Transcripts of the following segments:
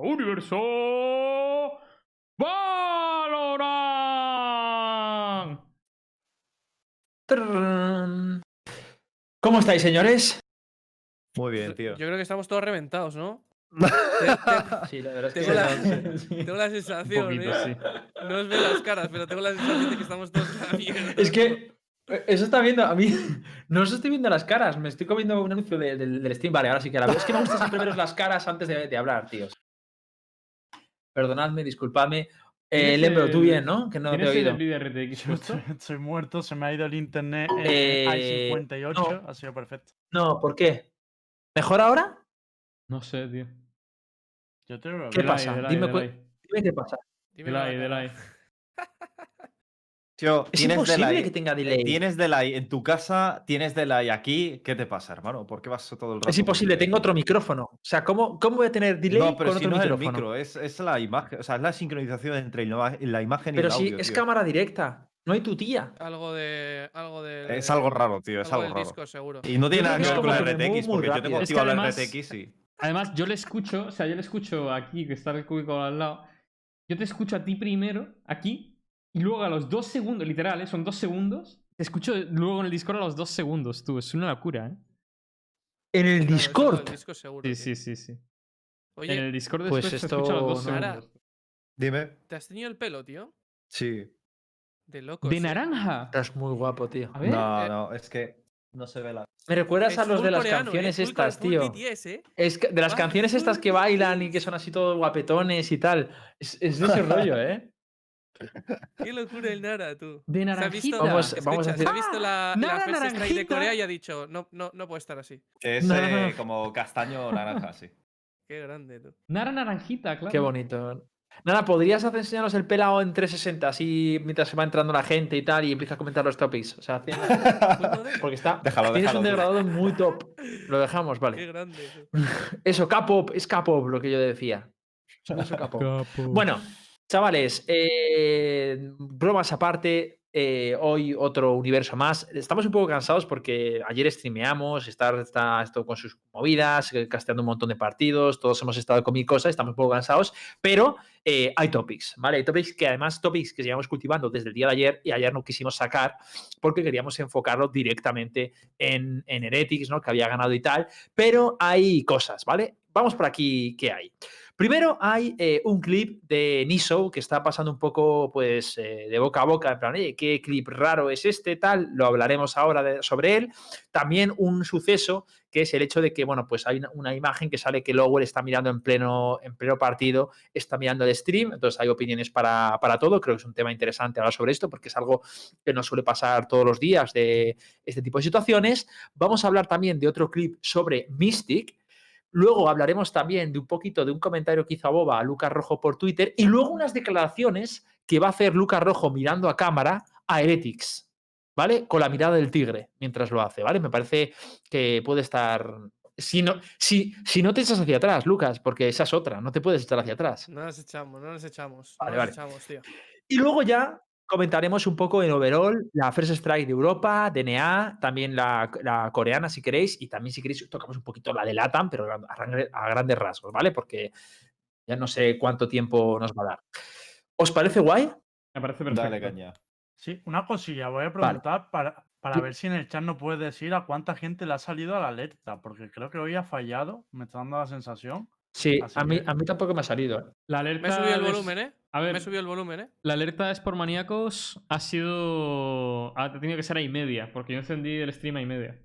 Universo Valorant. ¿Cómo estáis, señores? Muy bien, tío. Yo creo que estamos todos reventados, ¿no? sí, la verdad es que tengo, la, tengo la sensación, ¿eh? no os veo las caras, pero tengo la sensación de que estamos todos a la mierda. Es que eh, eso está viendo, a mí no os estoy viendo las caras, me estoy comiendo un anuncio de, del Steam, vale, ahora sí que a la vez es que me gusta siempre veros las caras antes de, de hablar, tíos. Perdonadme, disculpadme. Eh, ¿Tienes Lembro, tú el- bien, ¿no? Que no te he ¿Tienes el oído. líder RTX estoy, estoy muerto, se me ha ido el internet en Eh, i58, ha sido perfecto. No, ¿por qué? ¿Mejor ahora? No sé, tío. Yo te veo ¿Qué pasa? Dime. Dime qué pasa. La Delay, delay. Tío, Es tienes imposible delay. que tenga delay. Tienes delay en tu casa, tienes delay aquí. ¿Qué te pasa, hermano? ¿Por qué vas todo el rato? Es imposible, tengo otro micrófono. O sea, ¿cómo, cómo voy a tener delay No, pero con si otro no es el micrófono? micro, es, es la imagen, o sea, es la sincronización entre la, la imagen y Pero el si audio. es tío. cámara directa, no hay tu tía. Algo de. Algo de. Es algo raro, tío, es algo raro. disco, seguro. Y no tiene nada que ver con es la RTX, porque yo tengo Es que activa la además- RTX, sí. Además, yo le escucho, o sea, yo le escucho aquí, que está el cúbico al lado. Yo te escucho a ti primero, aquí, y luego a los dos segundos, literal, ¿eh? son dos segundos. Te escucho luego en el Discord a los dos segundos, tú. Es una locura, ¿eh? En el Claro, Discord. disco seguro, Sí, sí, sí, sí. Oye, en el Discord pues después se escucha a los dos esto segundos. Dime. ¿te has tenido el pelo, tío? Sí. De loco. ¡De naranja! Estás muy guapo, tío. A ver. No, eh, no, es que no se ve la. Me recuerdas a los de las canciones estas, tío. Es que- de las Ah, canciones estas que bailan y que son así todos guapetones y tal. Es, es de ese rollo, ¿eh? Qué locura el Nara, tú. De naranjita. Vamos- a se ha decir- visto la, la Nara First Strike de naranjita. Corea y ha dicho, no, no, no puede estar así. Es No, eh, no. como castaño naranja, sí. Qué grande, tú. Nara naranjita, claro. Qué bonito. Nada, ¿podrías hacer enseñarnos el pelado en 360 así mientras se va entrando la gente y tal y empieza a comentar los topics? O sea, porque está. Déjalo, tienes déjalo, un degradado muy top. Lo dejamos, Qué vale. grande. tú. Eso, K-pop, es K-pop lo que yo decía. Eso, K-pop. Bueno, chavales, eh, bromas aparte, eh, hoy otro universo más. Estamos un poco cansados porque ayer streameamos, estar está esto con sus movidas, eh, casteando un montón de partidos, todos hemos estado con mil cosas, estamos un poco cansados, pero eh, hay topics, ¿vale? Hay topics que además, topics que llevamos cultivando desde el día de ayer y ayer no quisimos sacar porque queríamos enfocarlo directamente en, en Heretics, ¿no? Que había ganado y tal, pero hay cosas, ¿vale? Vamos por aquí, ¿qué hay? Primero hay eh, un clip de Niso que está pasando un poco pues eh, de boca a boca, en plan, "Oye, ¿qué clip raro es este? Tal, lo hablaremos ahora sobre él. También un suceso que es el hecho de que, bueno, pues hay una, una imagen que sale que Lowell está mirando en pleno, en pleno partido, está mirando el stream, entonces hay opiniones para, para todo, creo que es un tema interesante hablar sobre esto porque es algo que no suele pasar todos los días de este tipo de situaciones. Vamos a hablar también de otro clip sobre Mystic, Luego hablaremos también de un poquito de un comentario que hizo a Boba a Lucas Rojo por Twitter y luego unas declaraciones que va a hacer Lucas Rojo mirando a cámara a Heretics, ¿vale? Con la mirada del tigre mientras lo hace, ¿vale? Me parece que puede estar... Si no, si, si no te echas hacia atrás, Lucas, porque esa es otra, no te puedes echar hacia atrás. No nos echamos, no nos echamos. Vale, no vale. nos echamos, tío. Y luego ya comentaremos un poco en overall la First Strike de Europa, DNA, también la, la coreana si queréis, y también si queréis tocamos un poquito la de LATAM, pero a, a grandes rasgos, ¿vale? Porque ya no sé cuánto tiempo nos va a dar. ¿Os parece guay? Me parece perfecto. Dale caña. Sí, una cosilla, voy a preguntar para, para Sí. ver si en el chat no puedes decir a cuánta gente le ha salido a la alerta, porque creo que hoy ha fallado, me está dando la sensación. Sí, Así a mí, que- a mí tampoco me ha salido. ¿eh? La alerta Me he subido el de- volumen, ¿eh? A ver, Me he subido el volumen, ¿eh? la alerta de por maníacos ha sido. Ha tenido que ser a y media, porque yo encendí el stream a y media.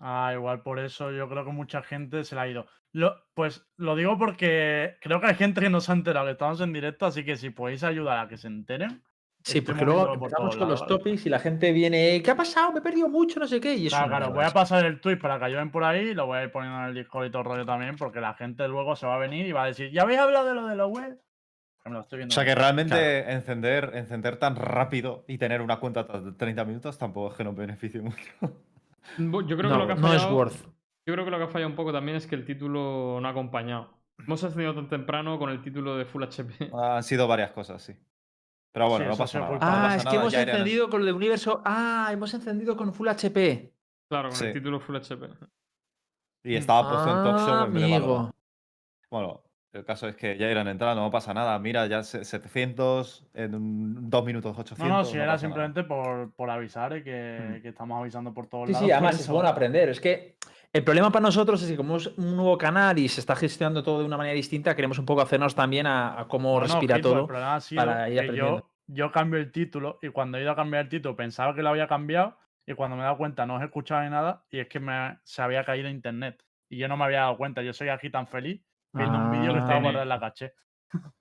Ah, igual por eso yo creo que mucha gente se la ha ido. Lo, pues lo digo porque creo que hay gente que no se ha enterado que estamos en directo, así que si podéis ayudar a que se enteren. Sí, porque luego empezamos con los topics y la gente viene, ¿qué ha pasado? Me he perdido mucho, no sé qué. Y eso Claro, claro, voy a pasa. pasar el tweet para que ayuden por ahí y lo voy a ir poniendo en el Discord y todo el rollo también, porque la gente luego se va a venir y va a decir, ¿ya habéis hablado de lo de la web? Que me lo estoy O sea que realmente encender, encender tan rápido y tener una cuenta de 30 minutos tampoco es que nos beneficie mucho. Yo creo No, que lo que ha no es fallado. worth. Yo creo que lo que ha fallado un poco también es que el título no ha acompañado. Hemos encendido tan temprano con el título de Full HP. Han sido varias cosas, sí. Pero bueno, Sí, no pasa nada. no Ah, pasa es que nada, hemos encendido con lo de universo. Ah, hemos encendido con Full HP. Claro, con Sí. el título Full HP. Y estaba puesto en Top Show Ah, en amigo. Bueno, El caso es que ya irán entrando, no pasa nada. Mira, ya se- 700, en un- dos minutos 800. No, no, si era simplemente por, por avisar y que, Mm. que estamos avisando por todos Sí, lados. sí, además es bueno aprender. Es que el problema para nosotros es que como es un nuevo canal y se está gestionando todo de una manera distinta, queremos un poco hacernos también a, a cómo No, no, respira El todo. problema ha sido para ir que aprendiendo. yo, yo cambio el título y cuando he ido a cambiar el título pensaba que lo había cambiado y cuando me he dado cuenta no os he escuchado ni nada y es que me, se había caído internet y yo no me había dado cuenta. Yo soy aquí tan feliz viendo un vídeo que estaba guardado en la caché.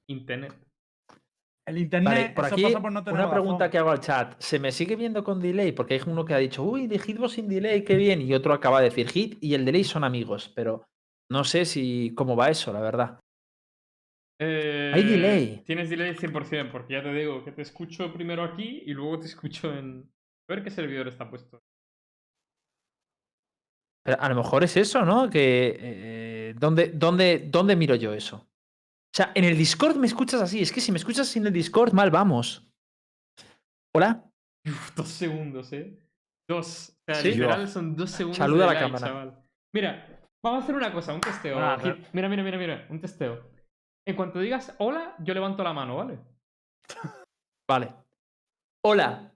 Internet. El internet, Vale, por eso aquí pasa por no tener una pregunta razón. que hago al chat. ¿Se me sigue viendo con delay? Porque hay uno que ha dicho, uy, de Hitbox sin delay, qué bien. Y otro acaba de decir, Hit y el delay son amigos. Pero no sé si cómo va eso, la verdad. Eh, delay. Tienes delay 100%, porque ya te digo que te escucho primero aquí y luego te escucho en... A ver qué servidor está puesto. Pero a lo mejor es eso, ¿no? Que eh, ¿dónde, dónde, ¿Dónde miro yo eso? O sea, en el Discord me escuchas así. Es que si me escuchas sin el Discord, mal vamos. ¿Hola? Uf, dos segundos, ¿eh? Dos. O sea, Sí. literal son dos segundos Saluda de a la cámara. chaval. Mira, vamos a hacer una cosa, un testeo. Ah. Mira, mira, mira, mira, un testeo. En cuanto digas hola, yo levanto la mano, ¿vale? Vale. Hola.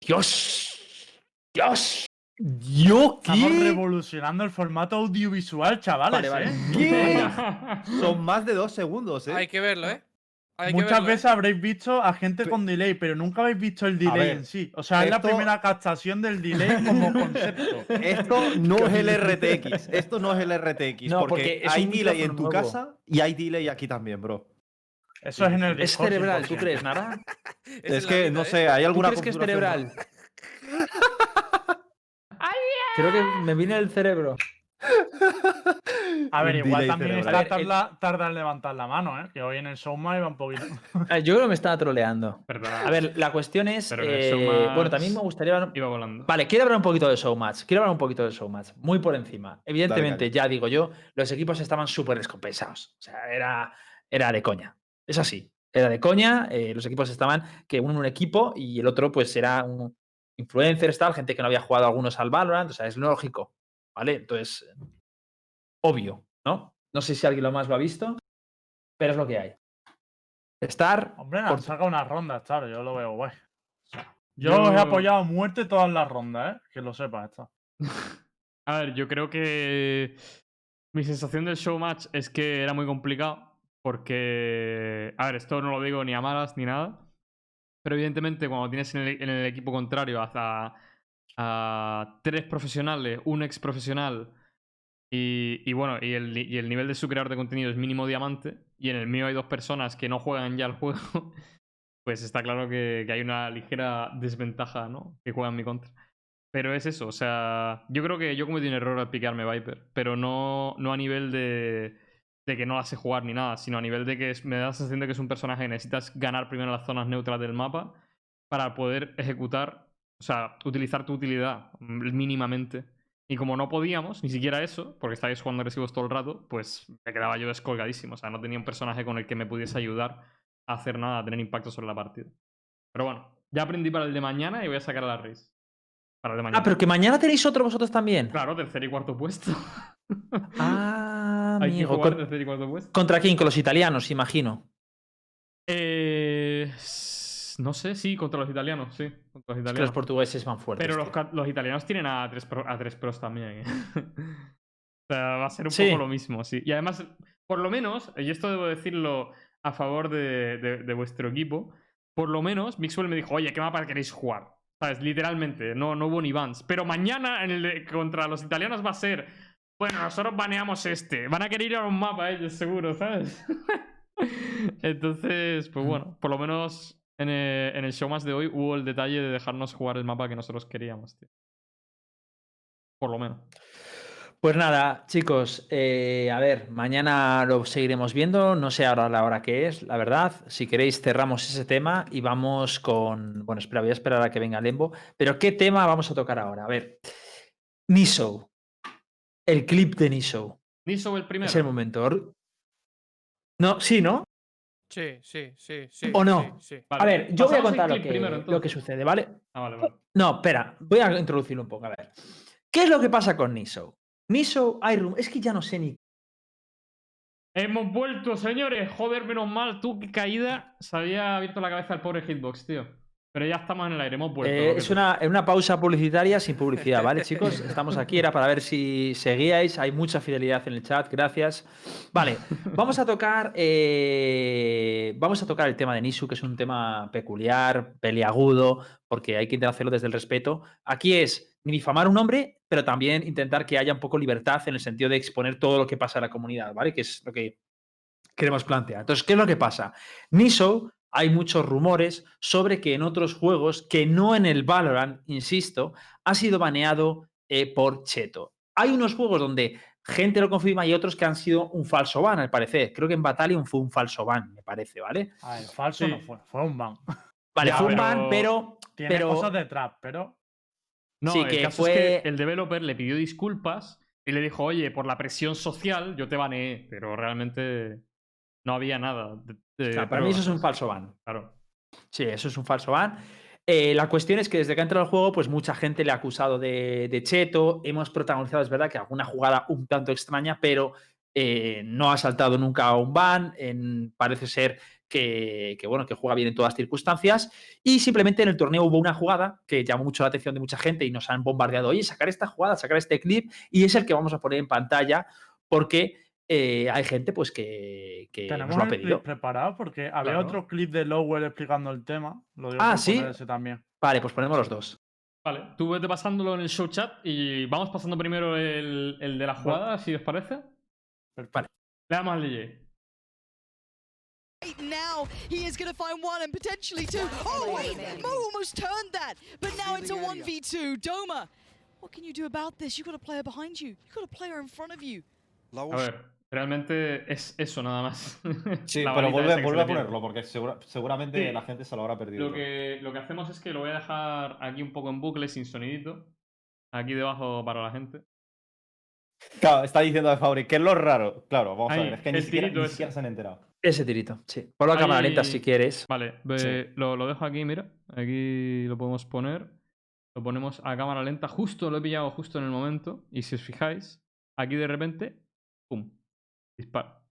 Dios. Dios. ¿Yo Estamos qué? revolucionando el formato audiovisual, chavales. Vale, vale. ¿eh? ¿Qué? Son más de dos segundos, ¿eh? Hay que verlo, ¿eh? Hay Muchas verlo, ¿eh? veces habréis visto a gente Pe- con delay, pero nunca habéis visto el delay ver, en sí. O sea, es la esto- primera captación del delay como concepto. Esto no es el RTX. Esto no es el RTX. No, porque, hay delay en tu nuevo. casa y hay delay aquí también, bro. Eso es en el Es cerebral, ¿tú 100%. crees, Nara? Es que, vida, no sé, hay ¿Tú alguna crees que es cerebral? Creo que me viene el cerebro. A ver, Un igual delay también cerebral. está tarda, tarda en levantar la mano, ¿eh? Que hoy en el showma iba un poquito. Ah, Yo creo que me estaba troleando. Perdona. A ver, la cuestión es. Pero en el eh, Showmatch Bueno, también me gustaría. hablar- Iba volando. Vale, quiero hablar un poquito de Showmatch. Quiero hablar un poquito de Showmatch. Muy por encima. Evidentemente, dale. ya digo yo, los equipos estaban súper descompensados. O sea, era, era de coña. Es así. Era de coña. eh, los equipos estaban que uno en un equipo y el otro, pues, era un influencer, tal, gente que no había jugado algunos al Valorant. O sea, es lógico. ¿Vale? Entonces, obvio, ¿no? No sé si alguien lo más lo ha visto, pero es lo que hay. Estar. Hombre, por- sacado unas rondas, claro, yo lo veo guay. Yo, Yo- os he apoyado a muerte todas las rondas, ¿eh? Que lo sepas, esto. A ver, yo creo que mi sensación del showmatch es que era muy complicado porque, a ver, esto no lo digo ni a malas ni nada, pero evidentemente cuando tienes en el, equipo contrario hasta tres profesionales, un ex profesional y, bueno, y el, nivel de su creador de contenido es mínimo diamante y en el mío hay dos personas que no juegan ya al juego, pues está claro que, hay una ligera desventaja, ¿no? Que juegan mi contra. Pero es eso, o sea, yo creo que yo cometí un error al piquearme Viper, pero no, no a nivel de, de que no la sé jugar ni nada, sino a nivel de que es- me da la sensación de que es un personaje que necesitas ganar primero las zonas neutras del mapa para poder ejecutar, o sea, utilizar tu utilidad mínimamente. Y como no podíamos, ni siquiera eso, porque estáis jugando agresivos todo el rato, pues me quedaba yo descolgadísimo. O sea, no tenía un personaje con el que me pudiese ayudar a hacer nada, a tener impacto sobre la partida. Pero bueno, ya aprendí para el de mañana y voy a sacar a la Riz. Para el de mañana. Ah, pero que mañana tenéis otro vosotros también. Claro, tercer y cuarto puesto. Ah, Hay que amigo. jugar. ¿Contra quién? Con los italianos, imagino. Eh, no sé, sí, contra los italianos, sí. Contra los Es que los italianos. portugueses van fuertes. Pero los, italianos tienen a tres, pro- a tres pros también. ¿eh? o sea, va a ser un Sí. poco lo mismo, sí. Y además, por lo menos, y esto debo decirlo a favor de, de- de vuestro equipo, por lo menos Mixwell me dijo, oye, ¿qué mapa queréis jugar? ¿Sabes? Literalmente, no, no hubo ni bans. Pero mañana en el de- contra los italianos va a ser, bueno, nosotros baneamos este. Van a querer ir a un mapa ellos, seguro, ¿sabes? Entonces, pues bueno, por lo menos en el, en el show más de hoy hubo el detalle de dejarnos jugar el mapa que nosotros queríamos, tío. Por lo menos. Pues nada, chicos, eh, a ver, mañana lo seguiremos viendo. No sé ahora la hora que es, la verdad. Si queréis, cerramos ese tema y vamos con. Bueno, espera, voy a esperar a que venga Lembo. Pero, ¿qué tema vamos a tocar ahora? A ver, Niso. El clip de Niso. Niso el primero. Es el momento. No, sí, ¿no? Sí, sí, sí, sí. ¿O no? Sí, sí. Vale, A ver, yo voy a contar lo que, primero, lo que entonces. sucede, ¿vale? Ah, vale, vale. No, espera, voy a introducirlo un poco. A ver. ¿Qué es lo que pasa con Niso? Niso, hay rum- Es que ya no sé ni Hemos vuelto, señores. Joder, menos mal. Tú, qué caída. Se había abierto la cabeza al pobre Hitbox, tío. Pero ya estamos en el aire, hemos vuelto. Eh, es una, una pausa publicitaria sin publicidad, ¿vale, chicos? Estamos aquí, era para ver si seguíais. Hay mucha fidelidad en el chat, gracias. Vale, vamos a tocar. eh, vamos a tocar el tema de Nisu, que es un tema peculiar, peliagudo, porque hay que intentar hacerlo desde el respeto. Aquí es ni difamar a un hombre, pero también intentar que haya un poco libertad en el sentido de exponer todo lo que pasa en la comunidad, ¿vale? Que es lo que queremos plantear. Entonces, ¿qué es lo que pasa? Niso, hay muchos rumores sobre que en otros juegos, que no en el Valorant, insisto, ha sido baneado eh, por Cheto. Hay unos juegos donde gente lo confirma y otros que han sido un falso ban, al parecer. Creo que en Battalion fue un falso ban, me parece, ¿vale? A ver, falso Sí. no fue, fue un ban. Vale, Ya, fue un pero ban, pero. Tiene pero cosas detrás, pero No, sí, el que caso es que fue- el developer le pidió disculpas y le dijo, oye, por la presión social yo te baneé. Pero realmente no había nada. O sea, para mí eso es un falso ban. Claro. Sí, eso es un falso ban. Eh, la cuestión es que desde que ha entrado al juego, pues mucha gente le ha acusado de, de cheto. Hemos protagonizado, es verdad, que alguna jugada un tanto extraña, pero eh, no ha saltado nunca a un ban. en- parece ser que, que, bueno, que juega bien en todas circunstancias. Y simplemente en el torneo hubo una jugada que llamó mucho la atención de mucha gente y nos han bombardeado. Oye, sacar esta jugada, sacar este clip, y es el que vamos a poner en pantalla porque eh, hay gente pues que, que nos tenemos lo ha el pedido. clip preparado porque había Claro. otro clip de Lowell explicando el tema. Lo digo Ah, ¿sí? ese también. Vale, pues ponemos los dos. Vale, tú vete pasándolo en el show chat y vamos pasando primero el, el de la jugada, si os parece. Perfecto. Le damos al DJ. Now, he is going to find one and potentially two. Oh, wait, Mo almost turned that, but now it's a 1v2. Doma, what can you do about this? You've got a player behind you, you've got a player in front of you. A ver, realmente es eso nada más. Sí, pero vuelve, que vuelve a ponerlo, porque segura- seguramente Sí. la gente se lo habrá perdido. Lo que, lo que hacemos es que lo voy a dejar aquí un poco en bucle sin sonidito. Aquí debajo para la gente. Claro, está diciendo de Fabri, ¿qué es lo raro? Claro, vamos Ahí, a ver, es que ni siquiera, ni siquiera se han enterado. Ese tirito, sí. Ponlo a cámara lenta si quieres. Vale, ve- lo, lo dejo aquí, mira. Aquí lo podemos poner. Lo ponemos a cámara lenta. Justo lo he pillado justo en el momento. Y si os fijáis, aquí de repente, ¡pum! Dispara.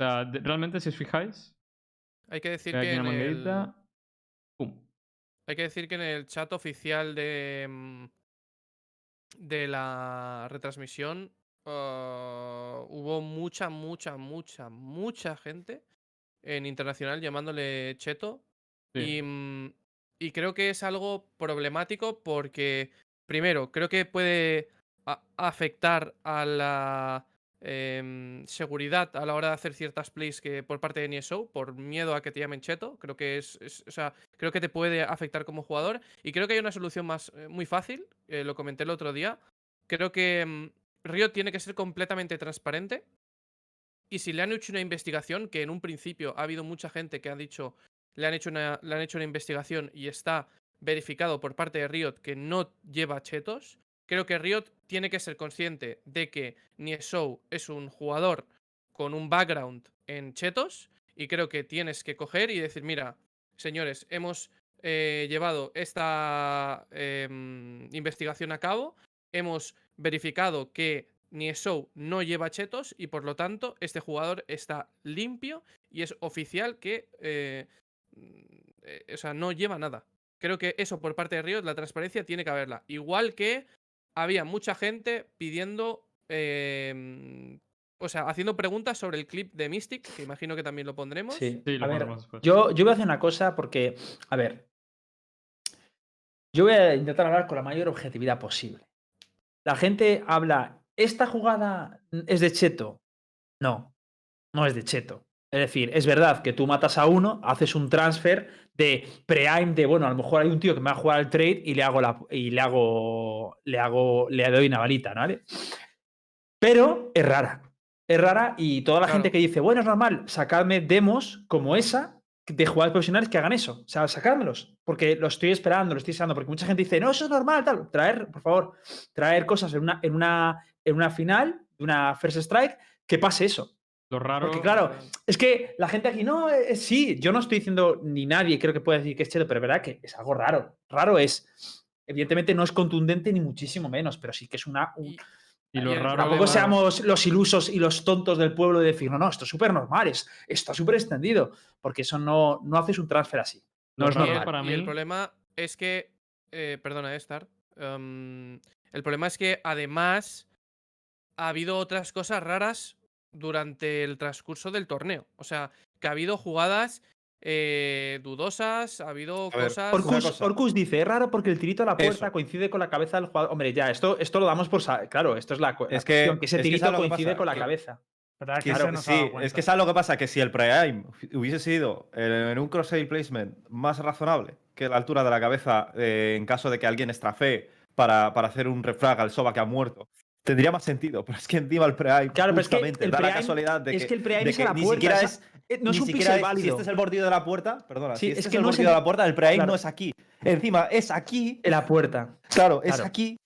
O sea, de- realmente si os fijáis, Hay que decir aquí que en el, hay que decir que en el chat oficial de mm, de la retransmisión ah, hubo mucha, mucha, mucha, mucha gente en internacional llamándole cheto Sí. y, mm, y creo que es algo problemático porque, primero, creo que puede a- afectar a la em, seguridad a la hora de hacer ciertas plays que por parte de NSO, por miedo a que te llamen cheto. Creo que es, o sea, creo que te puede afectar como jugador. Y creo que hay una solución más eh, muy fácil. eh, lo comenté el otro día. Creo que mm, Riot tiene que ser completamente transparente. Y si le han hecho una investigación, que en un principio ha habido mucha gente que ha dicho le han hecho una, le han hecho una investigación y está verificado por parte de Riot que no lleva chetos, creo que Riot tiene que ser consciente de que Niesou es un jugador con un background en chetos y creo que tienes que coger y decir, mira, señores, hemos eh, llevado esta em, investigación a cabo, hemos verificado que Niesou no lleva chetos y por lo tanto este jugador está limpio y es oficial que eh, mm, eh, o sea, no lleva nada. Creo que eso por parte de Riot, la transparencia tiene que haberla. Igual que había mucha gente pidiendo, em, o sea, haciendo preguntas sobre el clip de Mystic, que imagino que también lo pondremos. Sí. Sí, lo a ver, pondremos después. yo, yo voy a hacer una cosa porque, a ver, yo voy a intentar hablar con la mayor objetividad posible. La gente habla, ¿esta jugada es de Cheto? No, no es de Cheto. Es decir, es verdad que tú matas a uno, haces un transfer de pre-aim de, bueno, a lo mejor hay un tío que me va a jugar el trade y le hago la, y le hago, le hago, le doy una balita. ¿vale? Pero es rara. Es rara y toda la gente que dice, bueno, es normal, sacadme demos como esa de jugadores profesionales que hagan eso. O sea, sacármelos. Porque lo estoy esperando, lo estoy esperando. Porque mucha gente dice, no, eso es normal, tal. Traer, por favor, traer cosas en una, en una, en una final, de una first strike, que pase eso. Lo raro. Porque claro, es que la gente aquí, no, eh, sí, yo no estoy diciendo ni nadie, creo que puede decir que es cheto, pero es verdad que es algo raro. Raro es. Evidentemente no es contundente ni muchísimo menos, pero sí que es una. un- Y- lo raro. Tampoco seamos los ilusos y los tontos del pueblo de decir, no, no, esto es súper normal, es, está súper extendido. Porque eso no, no haces un transfer así. No es normal. para Y el mí- problema es que. eh, perdona, Star. em, el problema es que además ha habido otras cosas raras durante el transcurso del torneo. O sea, que ha habido jugadas eh, dudosas, ha habido ver, cosas. Orcus, cosa. Orcus dice, es raro porque el tirito a la puerta Eso. coincide con la cabeza del jugador. Hombre, ya, esto, esto lo damos por... Claro, esto es la, cu- la Es que- que ese es tirito ¿sabes lo que coincide pasa? con la Que- cabeza. Que Claro, sí, es que ¿sabes lo que pasa? Que si el pre-aim hubiese sido en en un cross-aim placement más razonable que la altura de la cabeza eh, en caso de que alguien estrafee para, para hacer un refrag al Soba que ha muerto, tendría más sentido. Pero es que encima el pre-aim Claro, pero es que el da la casualidad de que, es que el pre-aim es a la ni puerta. siquiera es... eh, no es ni un siquiera pixel es- válido. Si este es el bordillo de la puerta, perdona, Sí, si es este es, que el no es bordillo el- de la puerta, el pre-aim claro. no es aquí. Encima es aquí. En la puerta. Claro, es Claro. aquí.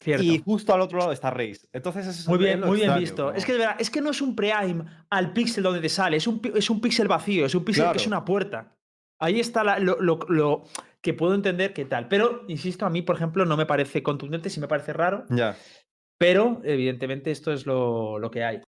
Cierto. Y justo al otro lado está Reis. Entonces ese es Muy bien, muy bien visto. como- Es que de verdad, es que no es un pre-aim al píxel donde te sale, es un, es un píxel vacío, es un píxel que es una puerta. Ahí está la- lo, lo- lo que puedo entender que tal. Pero, insisto, a mí, por ejemplo, no me parece contundente, sí me parece raro, Ya. Pero evidentemente esto es lo, lo que hay.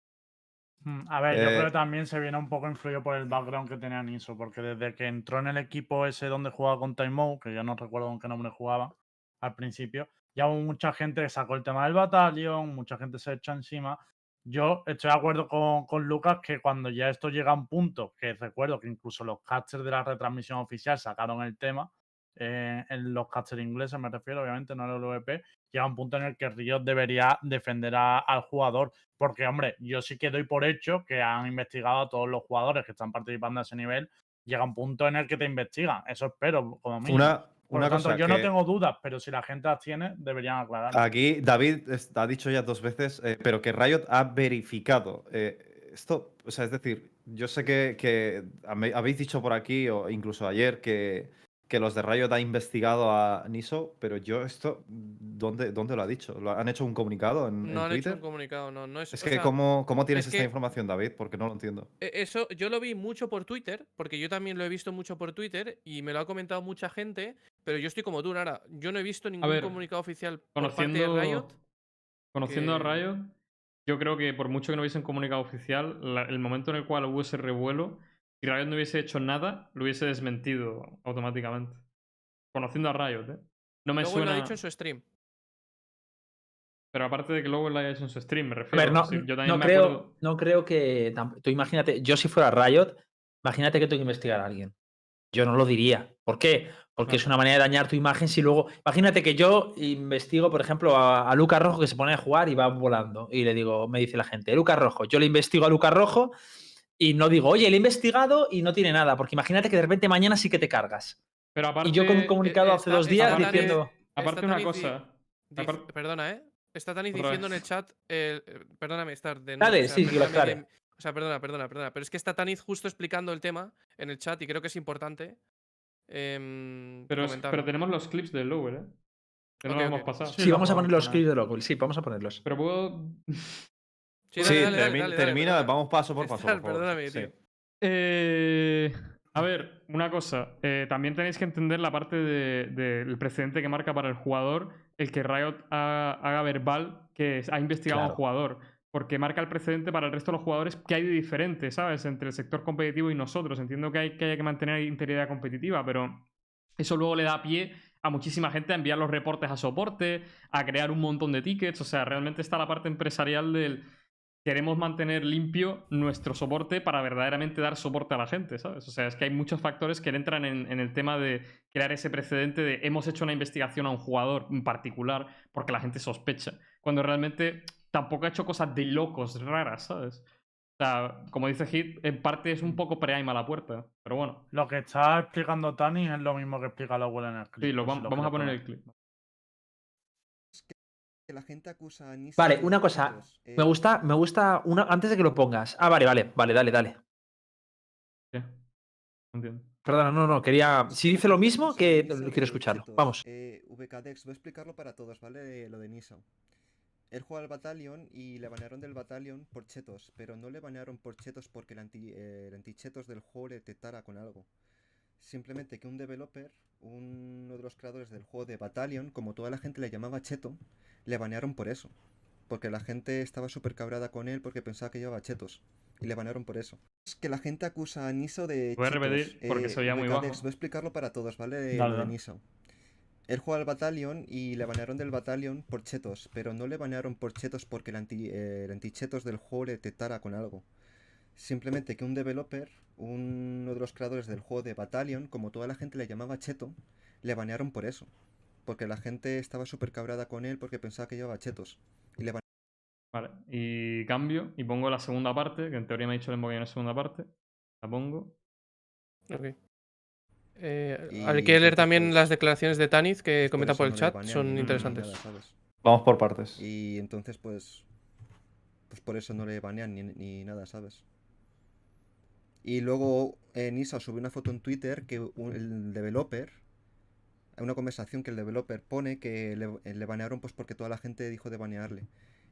Mm, A ver, yo Eh, creo que también se viene un poco influido por el background que tenía Niso, porque desde que entró en el equipo ese donde jugaba con Time que ya no recuerdo con qué nombre jugaba al principio, ya hubo mucha gente que sacó el tema del Battalion, mucha gente se echa encima. Yo estoy de acuerdo con, con Lucas que cuando ya esto llega a un punto, que recuerdo que incluso los casters de la retransmisión oficial sacaron el tema, eh, en los casters ingleses me refiero, obviamente, no el LVP, llega un punto en el que Riot debería defender a- al jugador. Porque, hombre, yo sí que doy por hecho que han investigado a todos los jugadores que están participando a ese nivel. Llega un punto en el que te investigan. Eso espero, como mínimo. Una, Por una lo tanto, cosa yo no tengo dudas, pero si la gente las tiene, deberían aclarar. aquí David ha dicho ya dos veces, eh, pero que Riot ha verificado eh, esto. O sea, es decir, yo sé que, que habéis dicho por aquí, o incluso ayer, que, que los de Riot han investigado a Niso, pero yo esto, ¿dónde, dónde lo ha dicho? ¿Lo han hecho un comunicado en, en no han hecho un comunicado, no. no es, Es que, sea, ¿cómo, ¿cómo tienes es esta que- información, David? Porque no lo entiendo. E- Eso yo lo vi mucho por Twitter, porque yo también lo he visto mucho por Twitter y me lo ha comentado mucha gente, pero yo estoy como tú, Nara. Yo no he visto ningún ver, comunicado oficial por parte Conociendo, de Riot. conociendo que- a Riot, yo creo que por mucho que no hubiesen comunicado oficial, la- el momento en el cual hubo ese revuelo, si Riot no hubiese hecho nada, lo hubiese desmentido automáticamente. Conociendo a Riot, ¿eh? No me Luego lo suena. ha dicho en su stream. Pero aparte de que luego lo haya hecho en su stream, me A refiero. ver, no, sí, yo también no me creo, acuerdo- no creo que. Tú imagínate, yo si fuera Riot, imagínate que tengo que investigar a alguien. Yo no lo diría. ¿Por qué? Porque es una manera de dañar tu imagen si luego. Imagínate que yo investigo, por ejemplo, a, a Lucas Rojo que se pone a jugar y va volando. Y le digo, me dice la gente, Lucas Rojo. Yo le investigo a Lucas Rojo y no digo, oye, le he investigado y no tiene nada. Porque imagínate que de repente mañana sí que te cargas. Pero aparte, Y yo con un comunicado eh, hace dos días diciendo. aparte una cosa. aparte- Perdona, ¿eh? Está Tanis diciendo en el chat. eh, perdóname, estar de Dale, o sea, sí, que lo aclare. de- O sea, perdona, perdona, perdona. Pero es que está Taniz justo explicando el tema en el chat y creo que es importante. em, Pero, es- pero tenemos los clips del Lower, ¿eh? Que no Ok, los hemos pasado. Sí, Sí, lo vamos a poner los clips de Lockwell. Sí, vamos a ponerlos. Pero puedo. Sí, Sí, dale, dale, dale, termi- dale, dale, termina, vamos paso por paso. Star, por favor. perdóname, Sí. tío. Eh, a ver, una cosa. eh, también tenéis que entender la parte de- del precedente que marca para el jugador el que Riot ha- haga verbal que ha investigado a un Claro. jugador. Porque marca el precedente para el resto de los jugadores que hay de diferente, ¿sabes? Entre el sector competitivo y nosotros. Entiendo que hay que, haya que mantener integridad competitiva, pero eso luego le da pie a muchísima gente a enviar los reportes a soporte, a crear un montón de tickets. O sea, realmente está la parte empresarial del queremos mantener limpio nuestro soporte para verdaderamente dar soporte a la gente, ¿sabes? O sea, es que hay muchos factores que entran en, en el tema de crear ese precedente de hemos hecho una investigación a un jugador en particular porque la gente sospecha, cuando realmente tampoco ha hecho cosas de locos raras, ¿sabes? O sea, como dice Hit, en parte es un poco pre-aim a la puerta, pero bueno, Lo que está explicando Tani es lo mismo que explica Lowell en el clip. sí, lo, por vam- si lo vamos a poner el clip. Que la gente acusa a Vale, una cosa. chetos. Me Eh, gusta, me gusta una. Antes de que lo pongas. Ah, vale, vale, vale, dale, dale. ¿Qué? No entiendo. Perdona, no, no, quería. Si dice lo mismo, que quiero escucharlo. Vamos. Eh, VKDex, voy a explicarlo para todos, ¿vale? Lo de Niso. Él juega al Battalion y le banearon del Battalion por chetos, pero no le banearon por chetos porque el anti, eh, el anti-chetos del juego le detectara con algo. Simplemente que un developer, uno de los creadores del juego de Battalion, como toda la gente le llamaba cheto, le banearon por eso. porque la gente estaba súper cabrada con él porque pensaba que llevaba chetos. Y le banearon por eso. Es que la gente acusa a Niso de. Voy a chetos. repetir porque se oía muy bajo. Voy a explicarlo para todos, ¿vale? De, Dale, lo de. Niso. Él juega al Battalion y le banearon del Battalion por chetos, pero no le banearon por chetos porque el, anti, eh, el antichetos del juego le detectara con algo. Simplemente que un developer, uno de los creadores del juego de Battalion, como toda la gente le llamaba cheto, le banearon por eso. Porque la gente estaba súper cabrada con él porque pensaba que llevaba chetos. Y le Vale, y cambio y pongo la segunda parte, que en teoría me ha dicho el que en la segunda parte. La pongo. Ok. Eh, Y hay que leer también las declaraciones de Taniz que comenta por el no chat, banean son interesantes. Vamos por partes. Y entonces, pues. Pues por eso no le banean ni, ni nada, ¿sabes? Y luego eh, Nisa subió una foto en Twitter que un- el developer. Una conversación que el developer pone que le, eh, le banearon pues porque toda la gente dijo de banearle.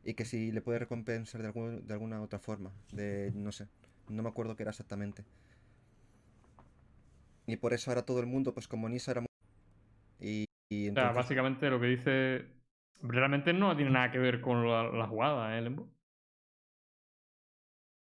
Y que si le puede recompensar de, algún- de alguna otra forma. De. no sé. No me acuerdo qué era exactamente. Y por eso ahora todo el mundo, pues como Nisa era muy. Y, y O sea, básicamente lo que dice. Realmente no tiene nada que ver con la, la jugada, ¿eh, Lembo?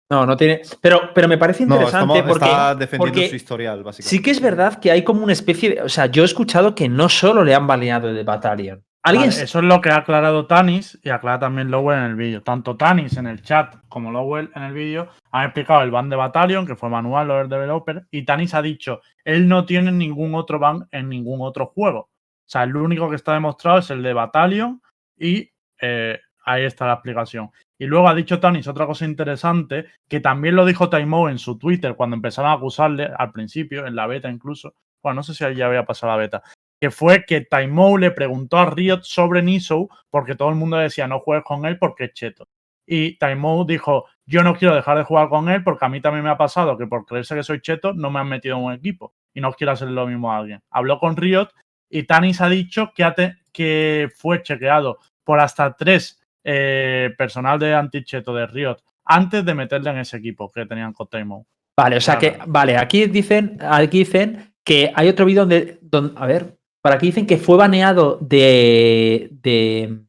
No, no tiene. Pero, pero me parece No, interesante estamos- porque, está defendiendo porque su historial, básicamente. sí que es verdad que hay como una especie de. O sea, yo he escuchado que no solo le han baneado de Battalion. Alguien. Vale, eso es lo que ha aclarado Tanis y aclara también Lowell en el vídeo. Tanto Tanis en el chat como Lowell en el vídeo han explicado el ban de Battalion, que fue manual o el developer, y Tanis ha dicho, él no tiene ningún otro ban en ningún otro juego. O sea, el único que está demostrado es el de Battalion y eh, ahí está la explicación. Y luego ha dicho Tanis otra cosa interesante, que también lo dijo Taimo en su Twitter cuando empezaron a acusarle al principio, en la beta incluso. Bueno, no sé si ya había pasado la beta que fue que Taimou le preguntó a Riot sobre Nisou porque todo el mundo decía no juegues con él porque es cheto. Y Taimou dijo, yo no quiero dejar de jugar con él porque a mí también me ha pasado que por creerse que soy cheto no me han metido en un equipo y no quiero hacer lo mismo a alguien. Habló con Riot y Tanis ha dicho que, que fue chequeado por hasta tres eh, personal de anticheto de Riot antes de meterle en ese equipo que tenían con Taimou. Vale, o sea que, vale, aquí dicen, aquí dicen que hay otro vídeo donde, donde, a ver, por aquí dicen que fue baneado de, de,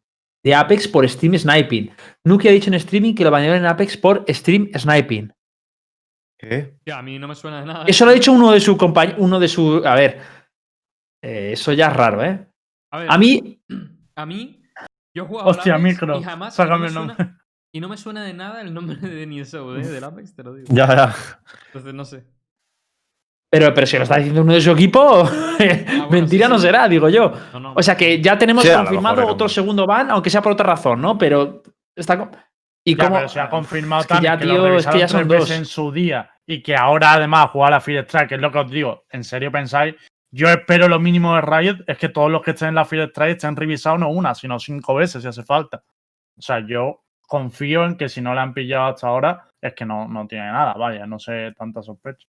de Apex por stream sniping. Nuki ha dicho en streaming que lo banearon en Apex por stream sniping. ¿Qué? Ya, a mí no me suena de nada. Eso lo ha dicho uno de su compañero, uno de su, a ver, eh, eso ya es raro, ¿eh? A, ver, A mí, a mí, yo he jugado Hostia, Apex micro. y jamás Sácame y no el me nombre. suena- y no me suena de nada el nombre de Niso, ¿eh? Del Apex, te lo digo. Ya, ya. Entonces, no sé. pero, pero si lo está diciendo uno de su equipo, mentira sí, no sí. será, digo yo. No, no. O sea que ya tenemos Sí, confirmado mejor otro un- segundo ban, aunque sea por otra razón, ¿no? Pero está. ¿Y Ya, cómo? pero se ha confirmado es que también ya, que, tío, lo es que ya son tres veces dos. en su día y que ahora además juega a la Field Strike, que es lo que os digo. ¿En serio pensáis? Yo espero lo mínimo de Riot es que todos los que estén en la Field Strike estén revisados no una, sino cinco veces si hace falta. O sea, yo confío en que si no la han pillado hasta ahora es que no, no tiene nada, vaya, no sé tanta sospecha.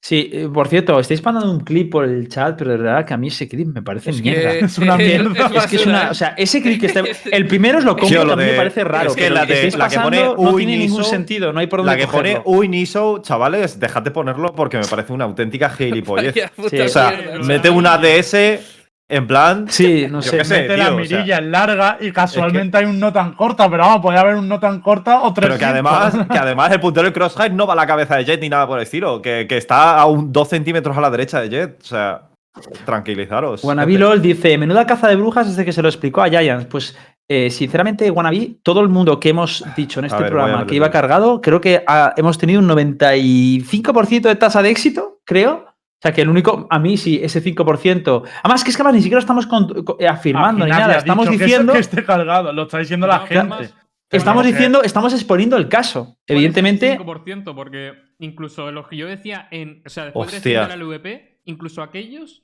Sí, eh, por cierto, estáis mandando un clip por el chat, pero de verdad que a mí ese clip me parece Es mierda. que- Es una mierda. Es que es una. O sea, ese clip que está. El primero es lo Sí, cómico, o lo que a mí me de- parece raro. es que pero la que de- estáis la que pone no Uy, tiene ningún Niso, sentido, no hay por dónde La que pone cogerlo. Uy Niso, chavales, dejad de ponerlo porque me parece una auténtica gilipollez. Sí, o sea, mierda, mete una DS en plan. Sí, no sé. sé. Mete la tío, o sea, mirilla en larga y casualmente hay un no tan corta, pero vamos, podría haber un no tan corta o tres. Pero que además, que además el puntero del crosshair no va a la cabeza de Jet ni nada por el estilo, que, que está a un 2 centímetros a la derecha de Jet. O sea, tranquilizaros. Wannabe. LOL dice: Menuda caza de brujas desde que se lo explicó a Giants. Pues, eh, sinceramente, Wannabe, todo el mundo que hemos dicho en este ver, programa que iba cargado, creo que hemos tenido un 95% de tasa de éxito, creo. O sea, que el único, a mí sí, ese 5%. Además, que es que además ni siquiera lo estamos con- eh, afirmando ni nada. Estamos diciendo, Que, esté cargado, lo está diciendo la gente. además, estamos diciendo, estamos exponiendo el caso. ¿Cuál es el Evidentemente, 5%? Porque incluso los que yo decía en. O sea, después Hostia. de defender al VP, incluso aquellos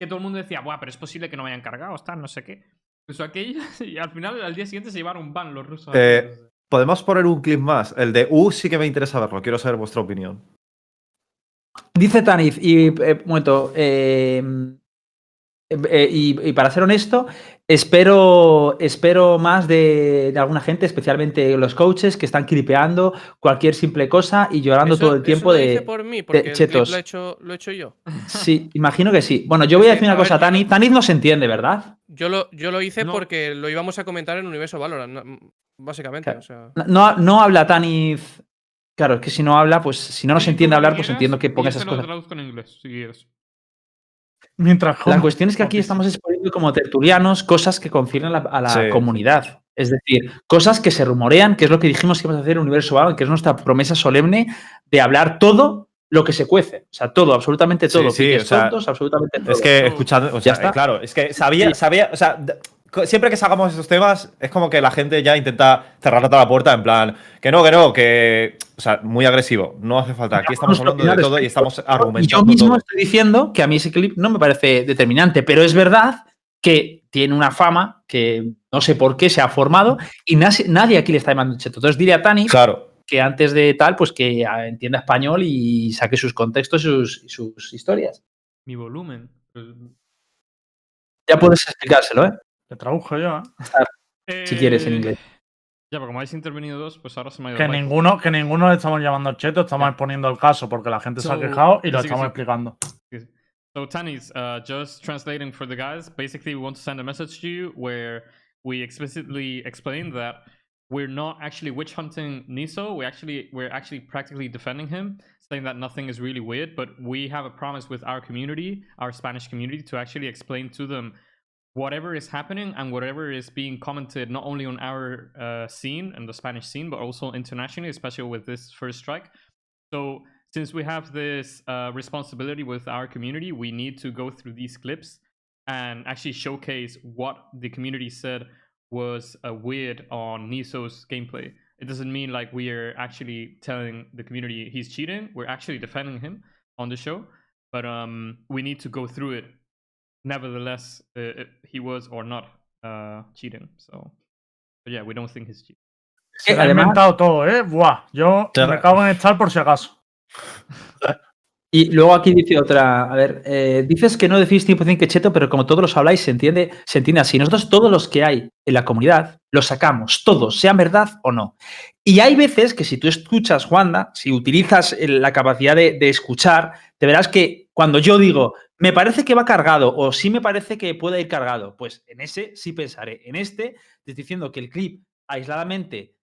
que todo el mundo decía, Buah, pero es posible que no vayan cargados, tal, no sé qué. Incluso aquellos, y al final, al día siguiente se llevaron un ban los rusos. Eh, Podemos poner un clip más. El de U sí que me interesa verlo. Quiero saber vuestra opinión. Dice Taniz, y eh, momento, eh, eh, y, y para ser honesto, espero, espero más de, de alguna gente, especialmente los coaches, que están clipeando cualquier simple cosa y llorando Eso- todo el eso tiempo lo de. dice por mí, porque el clip chetos. lo he hecho, lo he hecho yo. Sí, imagino que sí. Bueno, yo voy a decir una a cosa, yo Taniz. no- Taniz no se entiende, ¿verdad? Yo lo, yo lo hice No. porque lo íbamos a comentar en Universo Valorant, no- básicamente. Claro. O sea, No- No, no habla Taniz. Claro, es que si no habla, pues si no nos Sí, entiende hablar, pues entiendo que ponga esas cosas. traduzco en inglés, si quieres. Mientras La cuestión es que aquí estamos exponiendo como tertulianos cosas que conciernen a la, a la Sí, sí. comunidad. Es decir, cosas que se rumorean, que es lo que dijimos que íbamos a hacer en Universo Valorant, que es nuestra promesa solemne de hablar todo lo que se cuece. O sea, todo, absolutamente Sí, todo. sí, Piques o sea, tontos, absolutamente todo. Es que So, escuchando, o ya está. eh, claro, es que sabía, Sí. sabía, o sea, siempre que sacamos estos temas es como que la gente ya intenta cerrar toda la puerta en plan, que no, que no, que, o sea, muy agresivo, no hace falta, aquí estamos hablando de todo y estamos Y yo argumentando mismo todo. estoy diciendo que a mí ese clip no me parece determinante, pero es verdad que tiene una fama que no sé por qué se ha formado y nadie aquí le está llamando cheto. Entonces dile a Tani Claro, que antes de tal, pues que ah, entienda español y saque sus contextos y sus, y sus historias. Mi volumen. Ya puedes explicárselo, ¿eh? Te tradujo yo, ¿eh? Si quieres en eh, inglés. Ya, pero como habéis intervenido dos, pues ahora se me ha ido Que ninguno, que ninguno le estamos llamando cheto, estamos Ya. exponiendo el caso porque la gente se ha So, quejado y lo sí, estamos sí. explicando. So Tanis, uh, just translating for the guys. Basically, we want to send a message to you where we explicitly explain that we're not actually witch hunting Niso. We actually we're actually practically defending him, saying that nothing is really weird. But we have a promise with our community, our Spanish community, to actually explain to them whatever is happening and whatever is being commented not only on our uh, scene and the Spanish scene, but also internationally, especially with this first strike. So since we have this uh, responsibility with our community, we need to go through these clips and actually showcase what the community said was uh, weird on Niso's gameplay. It doesn't mean like we are actually telling the community he's cheating. We're actually defending him on the show, but um, we need to go through it. Nevertheless, uh, he was or not uh, cheating. So, but yeah, we don't think he's cheating. Se lo ha inventado todo, ¿eh? Buah, yo Te- me cago en estar por si acaso. Y luego aquí dice otra, a ver, eh, dices que no decís 100% que cheto, pero como todos los habláis, se entiende, se entiende así. Nosotros todos los que hay en la comunidad los sacamos, todos, sean verdad o no. Y hay veces que si tú escuchas, Juanda, si utilizas el- la capacidad de, de escuchar, te verás que cuando yo digo, me parece que va cargado o sí me parece que puede ir cargado, pues en ese sí pensaré. En este, diciendo que el clip aisladamente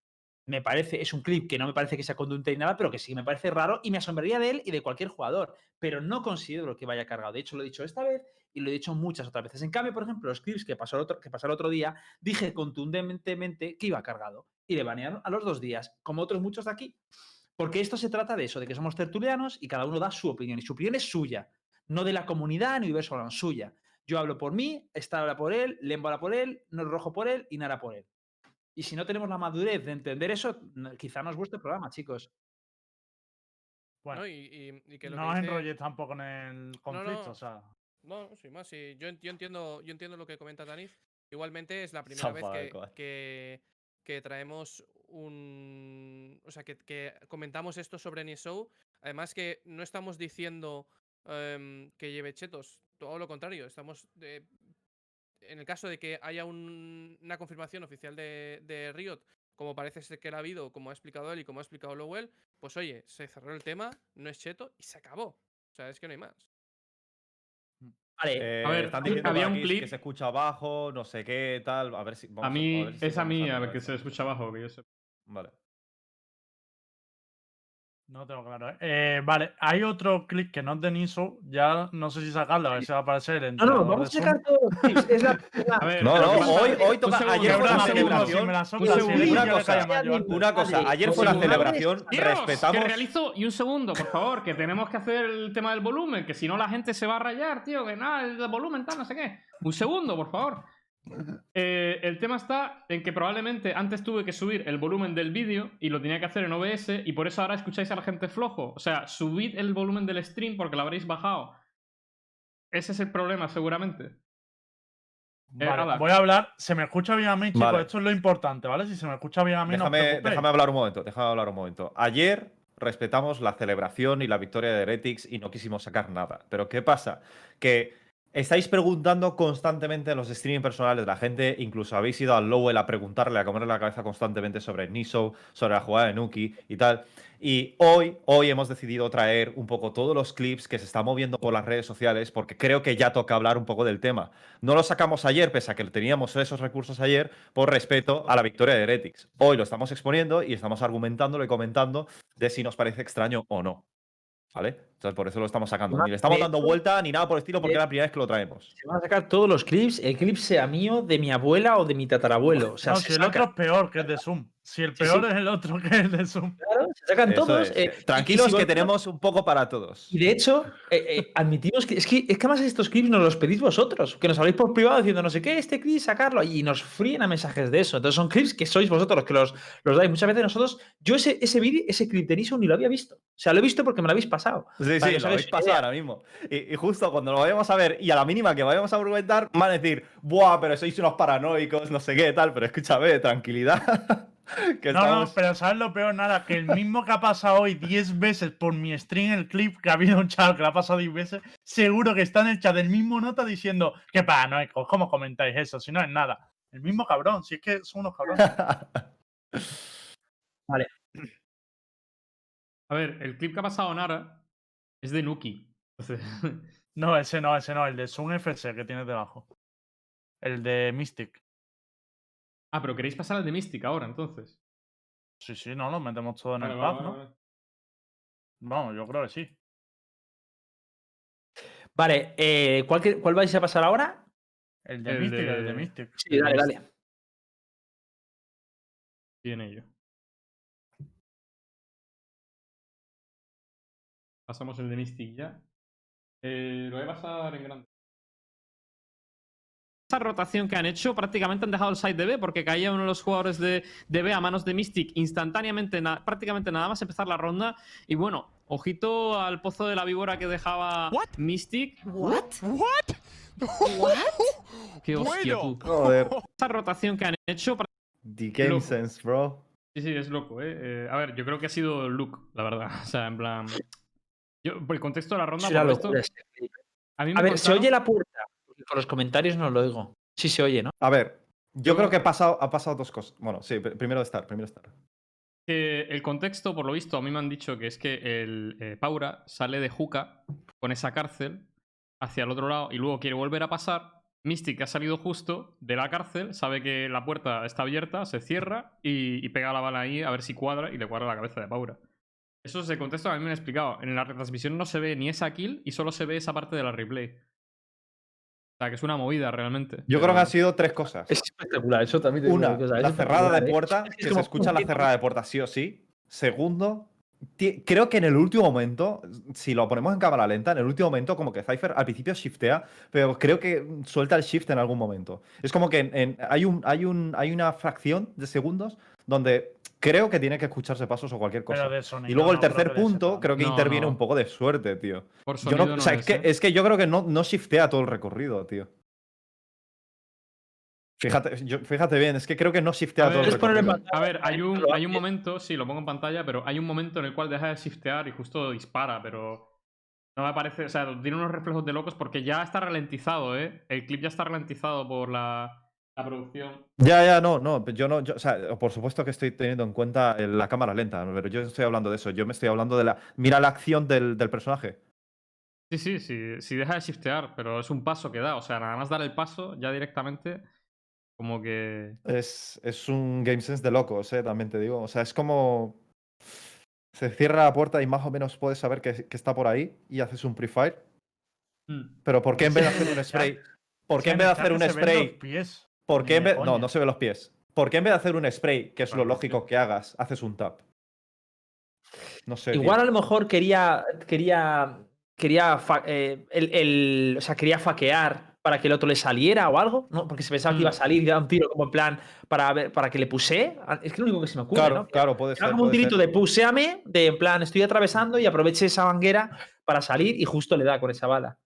me parece, es un clip que no me parece que sea conducente ni nada, pero que sí me parece raro y me asombraría de él y de cualquier jugador. Pero no considero que vaya cargado. De hecho, lo he dicho esta vez y lo he dicho muchas otras veces. En cambio, por ejemplo, los clips que pasó el otro, que pasó el otro día, dije contundentemente que iba cargado. Y le banearon a los dos días, como otros muchos de aquí. Porque esto se trata de eso, de que somos tertulianos y cada uno da su opinión. Y su opinión es suya, no de la comunidad ni universo Valorant, suya. Yo hablo por mí, esta habla por él, Lembo habla por él, no rojo por él y Nara por él. Y si no tenemos la madurez de entender eso, quizá no es vuestro programa, chicos. Bueno, ¿no? Y, y- y que lo no que os dice- enrolléis tampoco en el conflicto, no. o sea. No, sin más, sí. Yo, en- yo entiendo, yo entiendo lo que comenta Tanif. Igualmente es la primera Son vez que, el que, que traemos un. O sea, que, que comentamos esto sobre NSO. Además, que no estamos diciendo em, que lleve chetos. Todo lo contrario. Estamos. de- en el caso de que haya un- una confirmación oficial de, de Riot, como parece ser que la ha habido, como ha explicado él y como ha explicado Lowell, pues oye, se cerró el tema, no es cheto y se acabó. O sea, es que no hay más. Vale, Eh, A ver, están había diciendo un clip- que se escucha abajo, no sé qué, tal. A ver si. vamos a mí, ver si es a mí, a ver que se escucha abajo, que yo sé. Vale. No tengo claro. ¿eh? Eh, vale, hay otro clip que no es de Niso. Ya no sé si sacarlo, a ver si va a aparecer el no, no, vamos a sacar todos los clips. Es la, A ver, No, no, hoy, hoy toca. segundo, Ayer fue la celebración. Una cosa. Una cosa, ayer fue la celebración, Dios, que respetamos. realizo y un segundo, por favor, que tenemos que hacer el tema del volumen, que si no la gente se va a rayar, tío, que nada, el volumen tal, no sé qué. Un segundo, por favor. Eh, el tema está en que probablemente antes tuve que subir el volumen del vídeo y lo tenía que hacer en OBS y por eso ahora escucháis a la gente flojo. O sea, subid el volumen del stream porque lo habréis bajado. Ese es el problema, seguramente. Eh, Vale, voy a hablar. Se me escucha bien a mí, chicos. Vale. Esto es lo importante, ¿vale? Si se me escucha bien a mí, no déjame hablar un momento, déjame hablar un momento. Ayer respetamos la celebración y la victoria de Heretics y no quisimos sacar nada. Pero ¿qué pasa? Que Estáis preguntando constantemente en los streaming personales de la gente, incluso habéis ido al Lowell a preguntarle, a comerle la cabeza constantemente sobre Niso, sobre la jugada de Nuki y tal. Y hoy, hoy hemos decidido traer un poco todos los clips que se están moviendo por las redes sociales, porque creo que ya toca hablar un poco del tema. No lo sacamos ayer, pese a que teníamos esos recursos ayer, por respeto a la victoria de Heretics. Hoy lo estamos exponiendo y estamos argumentándolo y comentando de si nos parece extraño o no. ¿Vale? Entonces por eso lo estamos sacando. Ni le estamos dando vuelta ni nada por el estilo, porque es la primera vez que lo traemos. Se van a sacar todos los clips, el clip sea mío, de mi abuela o de mi tatarabuelo. O sea, no, se si el saca- otro es peor que el de Zoom. Si el peor sí. es el otro que el de Zoom. Claro, se sacan Eso todos. eh, Tranquilos si que tenemos un poco para todos. Y de hecho, eh, eh, admitimos que es, que es que además estos clips nos los pedís vosotros, que nos habléis por privado diciendo no sé qué, este clip, sacarlo, y nos fríen a mensajes de eso. Entonces son clips que sois vosotros los que los, los dais. Muchas veces nosotros, yo ese, ese vídeo, ese clip de Niso ni lo había visto. O sea, lo he visto porque me lo habéis pasado. Sí, sí, lo habéis pasado ahora mismo. Y, y justo cuando lo vayamos a ver y a la mínima que vayamos a argumentar, van a decir, ¡buah, pero sois unos paranoicos, no sé qué, tal! Pero escúchame, tranquilidad. que No, no, pero ¿sabes lo peor? Nada, que el mismo que ha pasado hoy 10 veces por mi stream, el clip, que ha habido un chaval que lo ha pasado 10 veces, seguro que está en el chat del mismo nota diciendo, qué paranoicos, ¿cómo comentáis eso? Si no es nada. El mismo cabrón, si es que son unos cabrones. A ver, el clip que ha pasado Nara es de Nuki. No, ese no, ese no, el de Zoom FC que tienes debajo. El de Mystic. ah, pero queréis pasar al de Mystic ahora, entonces. Sí, sí, no, lo metemos todo en Vale, el vale, ¿no? vale. Vamos, yo creo que sí. Vale, eh, ¿cuál, que- ¿cuál vais a pasar ahora? El de El Mystic, el de Mystic. Sí, dale, dale. Bien ello. Pasamos el de Mystic ya. Eh, lo voy a pasar en grande. Esa rotación que han hecho, prácticamente han dejado el side de B porque caía uno de los jugadores de, de B a manos de Mystic instantáneamente, na- prácticamente nada más empezar la ronda. Y bueno, ojito al pozo de la víbora que dejaba What? Mystic. What? What? Qué hostia, Bueno. tú. Joder. Esa rotación que han hecho, The Game Loco. Sense, bro. Sí, sí, es loco, ¿eh? Eh, A ver, yo creo que ha sido Luke, la verdad. O sea, en plan. Yo, por el contexto de la ronda, por esto, a mí me A ver, ¿se oye la puerta? Porque con los comentarios no lo oigo. Sí se oye, ¿no? A ver, yo Yo- creo que ha pasado, ha pasado dos cosas. Bueno, sí, pr- primero estar, primero estar. el contexto, por lo visto, a mí me han dicho que es que el eh, Paura sale de Juca con esa cárcel hacia el otro lado y luego quiere volver a pasar. Mystic que ha salido justo de la cárcel, sabe que la puerta está abierta, se cierra y, y pega la bala ahí a ver si cuadra y le cuadra la cabeza de Paura. Eso es el contexto que a mí me han explicado. En la retransmisión no se ve ni esa kill y solo se ve esa parte de la replay. O sea, que es una movida realmente. Yo creo que han sido tres cosas. Es espectacular, eso también te digo Una, una cosa, es la cerrada de ¿eh? puerta, Es que se escucha la cerrada de puerta sí o sí. Segundo, creo que en el último momento, si lo ponemos en cámara lenta, en el último momento como que Cypher al principio shiftea, pero creo que suelta el shift en algún momento. Es como que en- en- hay, un, hay, un, hay una fracción de segundos donde creo que tiene que escucharse pasos o cualquier cosa. Sonido Y luego el no creo tercer que punto, creo que No, interviene no. un poco de suerte, tío. Por Yo sonido no, no o sea, es, que, es que yo creo que no, no shiftea todo el recorrido, tío. Fíjate, yo- fíjate bien, es que creo que no shiftea A todo el en recorrido. A ver, hay un, hay un momento, sí, lo pongo en pantalla, pero hay un momento en el cual deja de shiftear y justo dispara, pero no me parece, o sea, tiene unos reflejos de locos porque ya está ralentizado, ¿eh? El clip ya está ralentizado por la, la producción. Ya, ya, no, no, yo no, yo- o sea, por supuesto que estoy teniendo en cuenta el- la cámara lenta, pero yo no estoy hablando de eso, yo me estoy hablando de la, mira la acción del, del personaje. Sí, sí, sí, sí deja de shiftear, pero es un paso que da, o sea, nada más dar el paso ya directamente, como que... Es, es un game sense de locos, eh, también te digo, o sea, es como, se cierra la puerta y más o menos puedes saber que, que está por ahí y haces un pre-fire, Mm. pero ¿por qué en vez de hacer un spray, por qué en vez de hacer un spray. Por qué en vez, no, no se ven los pies, por qué en vez de hacer un spray, que es lo lógico que hagas, haces un tap? No sé. tío. Igual a lo mejor quería. Quería. Quería. eh, el, el- o sea, quería faquear para que el otro le saliera o algo, ¿no? Porque se pensaba que iba a Mm. salir y dar un tiro como en plan para ver, para que le puse. Es que lo único que se me ocurre, Claro, ¿no? claro, puede ser. Como un ser. tirito de puseame, de en plan, estoy atravesando y aproveche esa manguera para salir y justo le da con esa bala.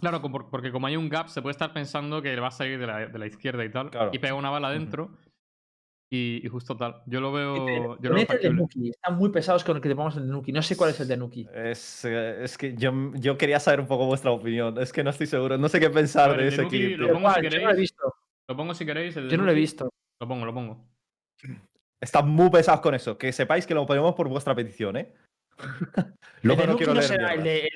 Claro, porque como hay un gap, se puede estar pensando que va a salir de la, de la izquierda y tal, Claro. y pega una bala dentro. Y, y justo tal. Yo lo veo. Poned Yo lo veo el de factible. Nuki. Están muy pesados con el que te pongamos el de Nuki. No sé cuál es el de Nuki. Es, eh, es que yo, yo quería saber un poco vuestra opinión. Es que no estoy seguro. No sé qué pensar ver, de ese Nuki clip. lo pongo si Igual, yo no lo he queréis. visto. Lo pongo si queréis. el de Yo no lo he visto. Lo pongo, lo pongo. Están muy pesados con eso. Que sepáis que lo ponemos por vuestra petición, ¿eh? El Luego de no quiero no será el de, el de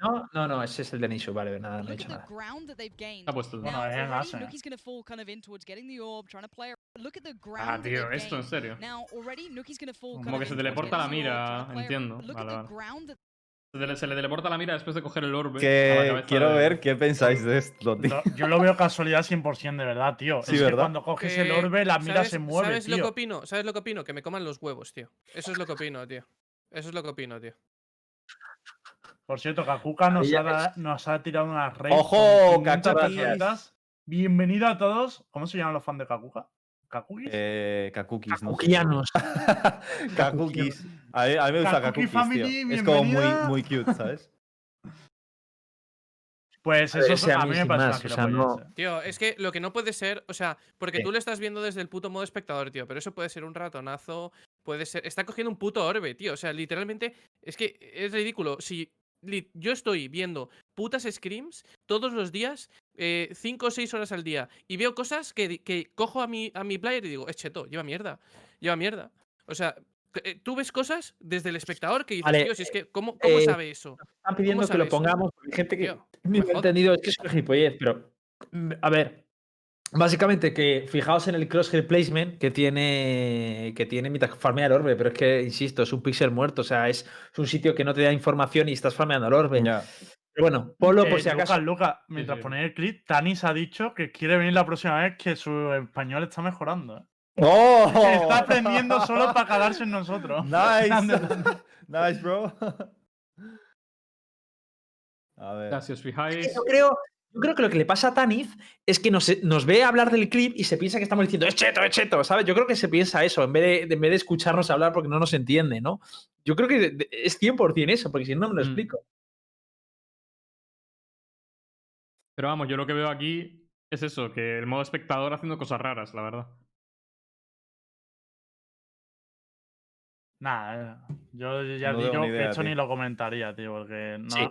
¿no? No, no, ese es el de Nishu. Vale, nada, no he Look dicho at the nada. Está puesto. Bueno, Now, es en already Ace. Nuki's gonna fall kind of in towards getting the orb, trying to play. around. Look at the ground Ah, tío, esto en serio. Now, already Nuki's gonna fall Como que se teleporta la mira, entiendo. Vale, vale. Se, le- teleporta la mira después de coger el orbe. Que quiero de- ver qué pensáis de esto, tío. Yo lo veo casualidad 100% de verdad, tío. Sí, es que ¿verdad? cuando coges el orbe, la mira ¿sabes- se mueve, ¿Sabes lo que tío. opino? ¿Sabes lo que opino? Que me coman los huevos, tío. Eso es lo que opino, tío. Eso es lo que opino, tío. Por cierto, Kakuka nos ha, da- nos ha tirado unas raids. ¡Ojo, con 500 Kakukis! personitas. Bienvenido a todos. ¿Cómo se llaman los fans de Kakuka? ¿Kakukis? Eh, Kakukis, no sé. Kukianos. Kakukis. A mí, a mí me gusta Kakuki Kakukis, Family, tío. Es como muy, muy cute, ¿sabes? Pues A ver, eso a a mí me sin parece más, una o sea, no- gilipollez, eh. Tío, es que lo que no puede ser, o sea, porque ¿Qué? tú lo estás viendo desde el puto modo espectador, tío, pero eso puede ser un ratonazo, puede ser... Está cogiendo un puto orbe, tío, o sea, literalmente, es que es ridículo. Si yo estoy viendo putas screams todos los días, 5 o 6 horas al día, y veo cosas que, que cojo a mi, a mi player y digo, es cheto, lleva mierda, lleva mierda. O sea, eh, tú ves cosas desde el espectador que dices, Vale, tío, si es que, ¿cómo, cómo eh, sabe eso? Están pidiendo que lo pongamos. porque Hay gente que Tío, ni me entendido. Es que es una gilipollez, pero. mm, A ver. Básicamente que fijaos en el crosshair placement que tiene que tiene mientras farmea el orbe, pero es que, insisto, es un pixel muerto, o sea, es, es un sitio que no te da información y estás farmeando el orbe. Ya. Pero bueno, ponlo por Eh, si acaso. Lucas, Lucas, mientras sí. ponéis el clip, Tanis ha dicho que quiere venir la próxima vez que su español está mejorando. ¿eh? ¡Oh! Que está aprendiendo solo para cagarse en nosotros. Nice. Nice, bro. A ver. si os fijáis. Yo creo, yo creo que lo que le pasa a Taniz es que nos, nos ve hablar del clip y se piensa que estamos diciendo es cheto, es cheto, ¿sabes? Yo creo que se piensa eso en vez de, de- en vez de escucharnos hablar porque no nos entiende, ¿no? Yo creo que es 100% eso, porque si no, no me lo Mm. explico. Pero vamos, yo lo que veo aquí es eso, que el modo espectador haciendo cosas raras, la verdad. Nah, eh, yo ya No digo que esto ni lo comentaría, tío, porque no. Sí.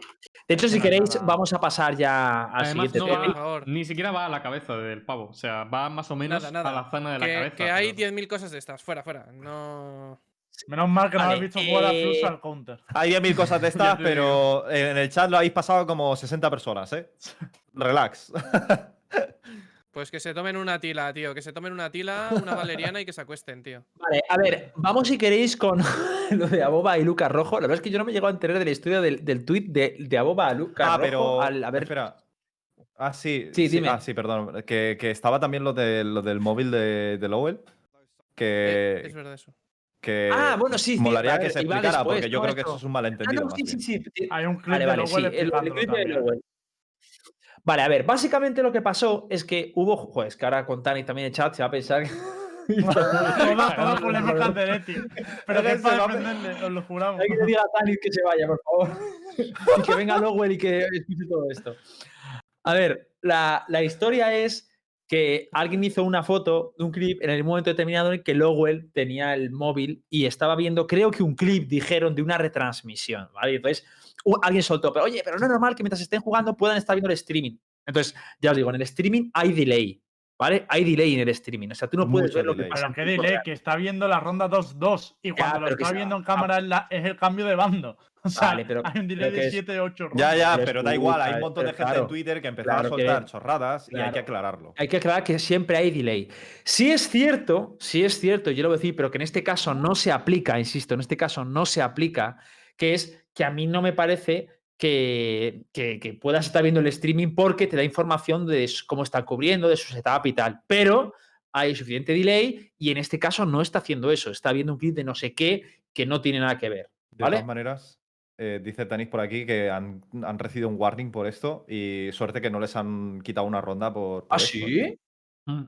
De hecho, si No, queréis, nada. vamos a pasar ya al Además, siguiente no va, ni siquiera va a la cabeza del pavo. O sea, va más o menos Nada, nada. a la zona de la cabeza. que hay pero- 10.000 cosas de estas, fuera, fuera. No. Menos mal que no Vale, habéis visto jugar a eh, Flux al counter. Hay 10.000 cosas de estas, pero en el chat lo habéis pasado como 60 personas, ¿eh? Relax. Pues que se tomen una tila, tío. Que se tomen una tila, una valeriana y que se acuesten, tío. Vale, a ver, vamos si queréis con lo de Aboba y Lucas Rojo. La verdad es que yo no me he llegado a enterar de la historia del, del tweet de, de Aboba a Lucas ah, Rojo. pero. al- a ver, Espera. Ah, sí. Sí, dime. Ah, sí, perdón. Que, que estaba también lo, de, lo del móvil de, de Lowell. Eh, es verdad eso. que Ah, bueno, sí, sí, Molaría que se explicara, después, porque yo creo que eso es un Ah, malentendido. no, más sí, sí, sí. Hay un clip Vale, de vale, Lowell sí, el, el clip de. Lowell. Vale, a ver, básicamente lo que pasó es que hubo. Joder, es que ahora con Tani también en chat se va a pensar que. Todas polémicas de Leti. Pero que es para va a- defenderle, os lo juramos. Hay que diga a Tani que se vaya, por favor. y que venga Lowell y que escuche todo esto. A ver, la, la historia es que alguien hizo una foto de un clip en el momento determinado en que Lowell tenía el móvil y estaba viendo, creo que un clip, dijeron, de una retransmisión, ¿vale? Entonces, alguien soltó, pero oye, pero no es normal que mientras estén jugando puedan estar viendo el streaming. Entonces, ya os digo, en el streaming hay delay, ¿vale? Hay delay en el streaming. O sea, tú no puedes Mucho ver lo que delay. pasa. Pero qué real. que está viendo la ronda 2-2 y cuando lo que está viendo en ah, cámara es, la- es el cambio de bando. O sea, Vale, pero- hay un delay que de es- 7-8 rondas. Ya, ya, Pero da igual. Hay un montón de gente claro, en Twitter que empezó claro a que- soltar chorradas y hay que aclararlo. Hay que aclarar que siempre hay delay. Sí es cierto, sí es cierto, yo lo voy a decir, pero que en este caso no se aplica, insisto, en este caso no se aplica, que es que a mí no me parece que, que- que puedas estar viendo el streaming porque te da información de cómo está cubriendo, de su setup y tal. Pero hay suficiente delay y en este caso no está haciendo eso, está viendo un clip de no sé qué que no tiene nada que ver. De todas maneras, eh, dice Tanis por aquí que han, han recibido un warning por esto y suerte que no les han quitado una ronda por. por ¿Ah, esto, sí? Mm.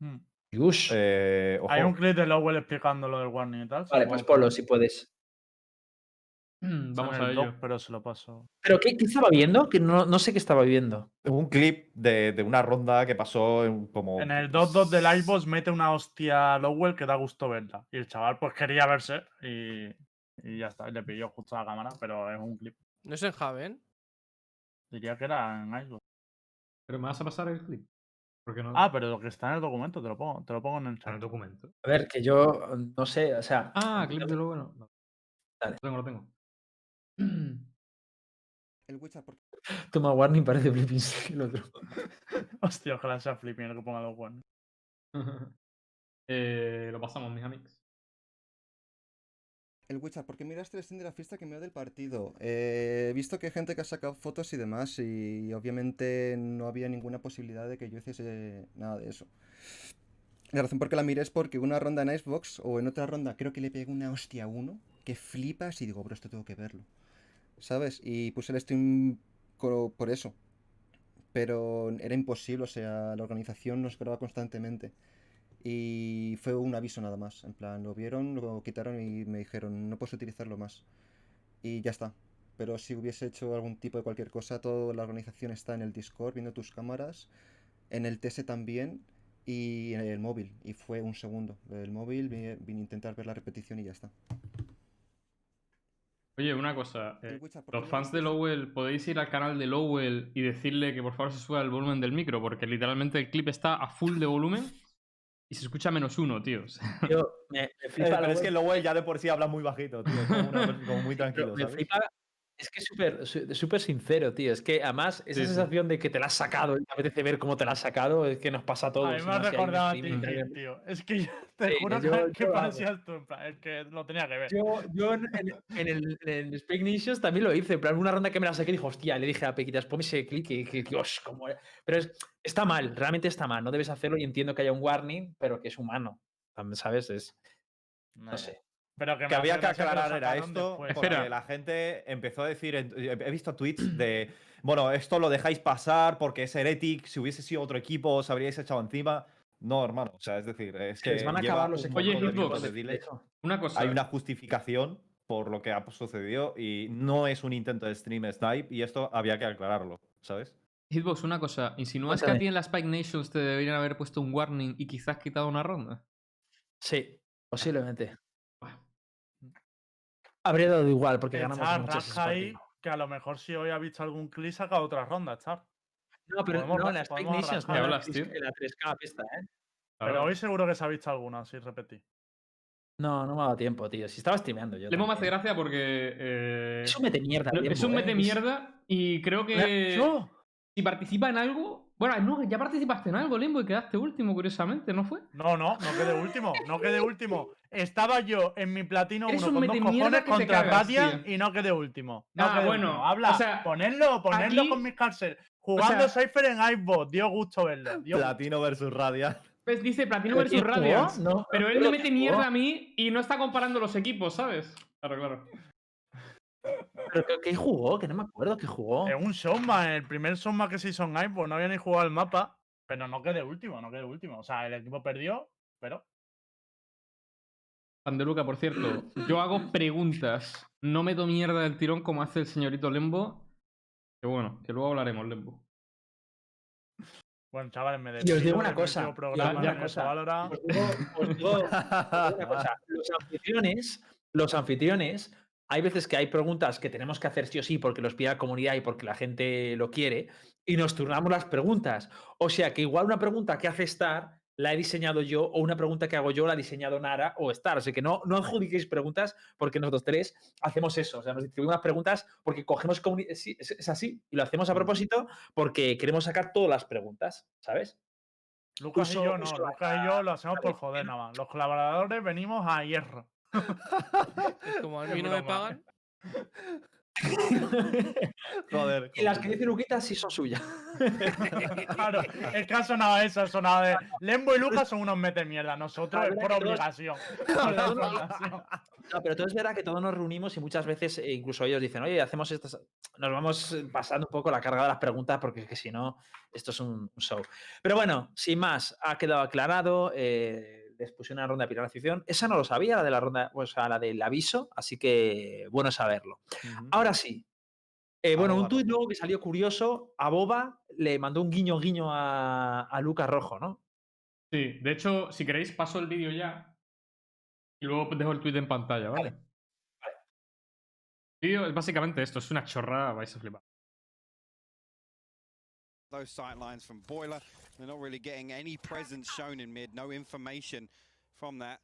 Mm. Eh, ojo. Hay un clip de Lowell explicando lo del warning y tal. vale, pues ponlo si puedes. Vamos en a doc, ello. pero se lo paso. ¿Pero qué, qué estaba viendo? Que no, no sé qué estaba viendo. Un clip de, de una ronda que pasó en como. En el 2-2 del iBoss mete una hostia a Lowell que da gusto verla. Y el chaval pues quería verse y, y ya está. Y le pilló justo a la cámara, pero es un clip. ¿No es en Haven? Diría que era en iBoss. Pero me vas a pasar el clip. No. Ah, pero lo que está en el documento te lo pongo, te lo pongo en el está en el chat. documento. A ver, que yo mm, no sé, o sea. Ah, clip de lo bueno. No. Dale. Lo tengo, lo tengo. El Witcher, ¿por qué? Toma warning, parece Flipping el otro. Hostia, ojalá sea flipping el que ponga los buenos. Eh, lo pasamos, mis amigos. El Witcher, ¿por qué miraste el stream de la fiesta que me dio del partido? Eh, he visto que hay gente que ha sacado fotos y demás y obviamente no había ninguna posibilidad de que yo hiciese nada de eso. La razón por qué la miré es porque una ronda en Icebox o en otra ronda creo que le pegué una hostia a uno que flipas y digo, bro, esto tengo que verlo. ¿Sabes? Y puse el stream por eso. Pero era imposible, o sea, la organización nos graba constantemente. Y fue un aviso nada más. En plan, lo vieron, lo quitaron y me dijeron, no puedes utilizarlo más. Y ya está. Pero si hubiese hecho algún tipo de cualquier cosa, toda la organización está en el Discord, viendo tus cámaras, en el TS también y en el móvil. Y fue un segundo. El móvil, vine, vine a intentar ver la repetición y ya está. Oye, una cosa. eh, El Witcher, ¿por qué los fans de? Lowell, podéis ir al canal de Lowell y decirle que por favor se suba el volumen del micro, porque literalmente el clip está a full de volumen y se escucha menos uno, tío. O sea, Yo, me, me Eh, flipa pero es que Lowell ya de por sí habla muy bajito, tío. Como, una- como muy tranquilo, me flipa. Es que es súper súper sincero, tío. Es que además esa Sí, sí. sensación de que te la has sacado y te apetece ver cómo te la has sacado es que nos pasa a todos. A mí me has recordado a ti, en- tío. Es que yo te Sí, juro yo- que, yo parecías tú, en plan, es que lo tenía que ver. Yo, yo en, en- en el, en el Speak Nations también lo hice. En plan, una ronda que me la saqué dije, hostia, le dije a Pequitas, ponme ese clic y que, Dios, cómo era". Pero es- está mal, realmente está mal. No debes hacerlo y entiendo que haya un warning, pero que es humano. ¿Sabes? Es, no sé. Pero que, había que aclarar era esto, después. porque Espera. la gente empezó a decir, he visto tweets de, bueno, esto lo dejáis pasar porque es heretic, si hubiese sido otro equipo os habríais echado encima. No, hermano, o sea, es decir, es que les van a lleva acabar los equipos Oye, de una cosa. Hay una justificación por lo que ha sucedido y no es un intento de stream snipe y esto había que aclararlo, ¿sabes? Hitbox, una cosa. ¿Insinúas que a Cuéntame. ti en la Spike Nations te deberían haber puesto un warning y quizás quitado una ronda? Sí, posiblemente. Habría dado igual porque Que ganamos muchas ahí, que a lo mejor si hoy ha visto algún clip saca otra ronda, Char. No, pero podemos no, ra- en la Spike podemos Nations no, en ¿Qué la hablas, 3 tío? en la 3K pista, ¿eh? Pero hoy seguro que se ha visto alguna, sí, repetí. No, no me ha dado tiempo, tío. Si estaba streameando yo. Lemo me hace también. gracia porque. eh, Es un mete mierda. es un mete mierda y creo que. ¿Yo? Si participa en algo. Bueno, no, ya participaste en algo, Limbo, y quedaste último, curiosamente, ¿no fue? No, no, no quedé último, no quedé último. Estaba yo en mi platino Eres 1 un con dos cojones contra tío. y no quedé último. No Ah, quedé bueno, último. Habla, o sea, ponedlo, ponedlo aquí- con mis cárceles. Jugando sea- Cypher en Icebot, dio gusto verlo. dio gusto. Platino versus Radiant. Pues dice Platino ¿Pero versus? Radiant. No, Pero él me mete mierda a mí y no está comparando los equipos, ¿sabes? Claro, claro. ¿Pero qué- jugó? Que no me acuerdo qué jugó. Es un Showman, el primer Showman que se hizo en Icebot, no había ni jugado el mapa. Pero no quedé último, no quedé último. O sea, el equipo perdió, pero. Pandeluca, por cierto, yo hago preguntas. No meto mierda del tirón como hace el señorito Lembo. Que bueno, que luego hablaremos, Lembo. Bueno, chavales, me Y os despido digo una cosa, digo- digo- os digo una cosa, Los anfitriones, los anfitriones, hay veces que hay preguntas que tenemos que hacer sí o sí porque los pide la comunidad y porque la gente lo quiere, y nos turnamos las preguntas. O sea que igual una pregunta que hace Star la he diseñado yo, o una pregunta que hago yo la ha diseñado Nara o Star. O sea que no, no adjudiquéis preguntas porque nosotros tres hacemos eso. O sea, nos distribuimos las preguntas porque cogemos comuni- sí, es, es así. Y lo hacemos a propósito porque queremos sacar todas las preguntas, ¿sabes? Lucas y yo no, Lucas y yo lo hacemos por joder nada más. Los colaboradores venimos a hierro. Como a Es mí no me pagan. Joder. Y las que dice Luquita sí son suyas. Claro, es que ha sonado eso, ha sonado de. Lembo y Lucas son unos mete mierda, nosotros es Habrá por obligación. No, pero todo es verdad que todos nos reunimos y muchas veces eh, incluso ellos dicen, oye, hacemos estas. Nos vamos eh, pasando un poco la carga de las preguntas porque es que si no, esto es un, un show. Pero bueno, sin más, ha quedado aclarado. eh, les pusieron una ronda de penalización. Esa no lo sabía, la de la ronda, o sea, la del aviso, así que bueno saberlo. Ahora sí. eh, bueno, un tuit luego que salió curioso, a Boba le mandó un guiño guiño a, a Lucas Rojo, ¿no? Sí, de hecho, si queréis, paso el vídeo ya. Y luego dejo el tweet en pantalla, ¿vale? Vale, El vídeo es básicamente esto, es una chorrada, vais a flipar. Those sight lines from Boiler. They're not really getting any presence shown in mid, no information from that.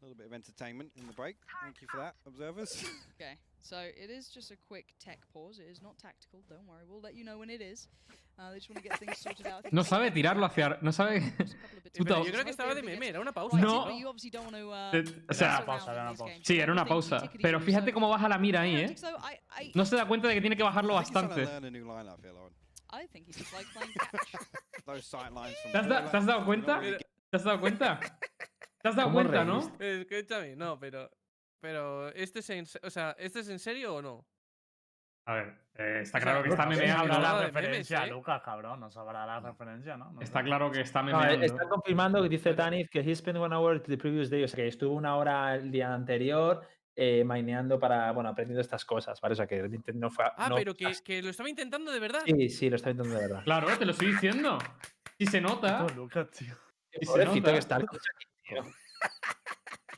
A little bit of entertainment in the break. Thank you for that, observers. Okay, so it is just a quick tech pause. It is not tactical. Don't worry, we'll let you know when it is. Uh, they just want to get things sorted out. No sabe tirarlo hacia... No sabe... a couple of bits Puta, yo creo que estaba de meme, era una pausa. right, No. you obviously don't want to, uh, O sea, mess pausa, era una pausa. sí, era una pausa. Pero fíjate cómo baja la mira ahí, ¿eh? Tactics, though, I, I, No se da cuenta de que tiene que bajarlo I think he's trying to bastante. I think he just likes playing catch. Those sight lines from ¿Te has, da- Boiler, te has dado cuenta? ¿Te has dado cuenta? ¿Te has dado ¿Cómo cuenta, no? Escúchame, no, pero. Pero, ¿este es en, se- o sea, ¿este es en serio o no? A ver, eh, está O sea, claro que no está sabrá memeando. sabrá nada la de memes, referencia, ¿eh? Lucas, cabrón. No sabrá la referencia, ¿no? No Está sé. claro que está No, eh, memeando. está confirmando que dice Tanith que he spent one hour the previous day, o sea que estuvo una hora el día anterior eh, maineando para, bueno, aprendiendo estas cosas, ¿vale? O sea que no fue. Ah, no- pero que, que lo estaba intentando de verdad. Sí, sí, lo está intentando de verdad. Claro, te lo estoy diciendo. Si se nota. Puto Lucas, tío. Y se Pobrecito nota. que está el coche aquí, tío.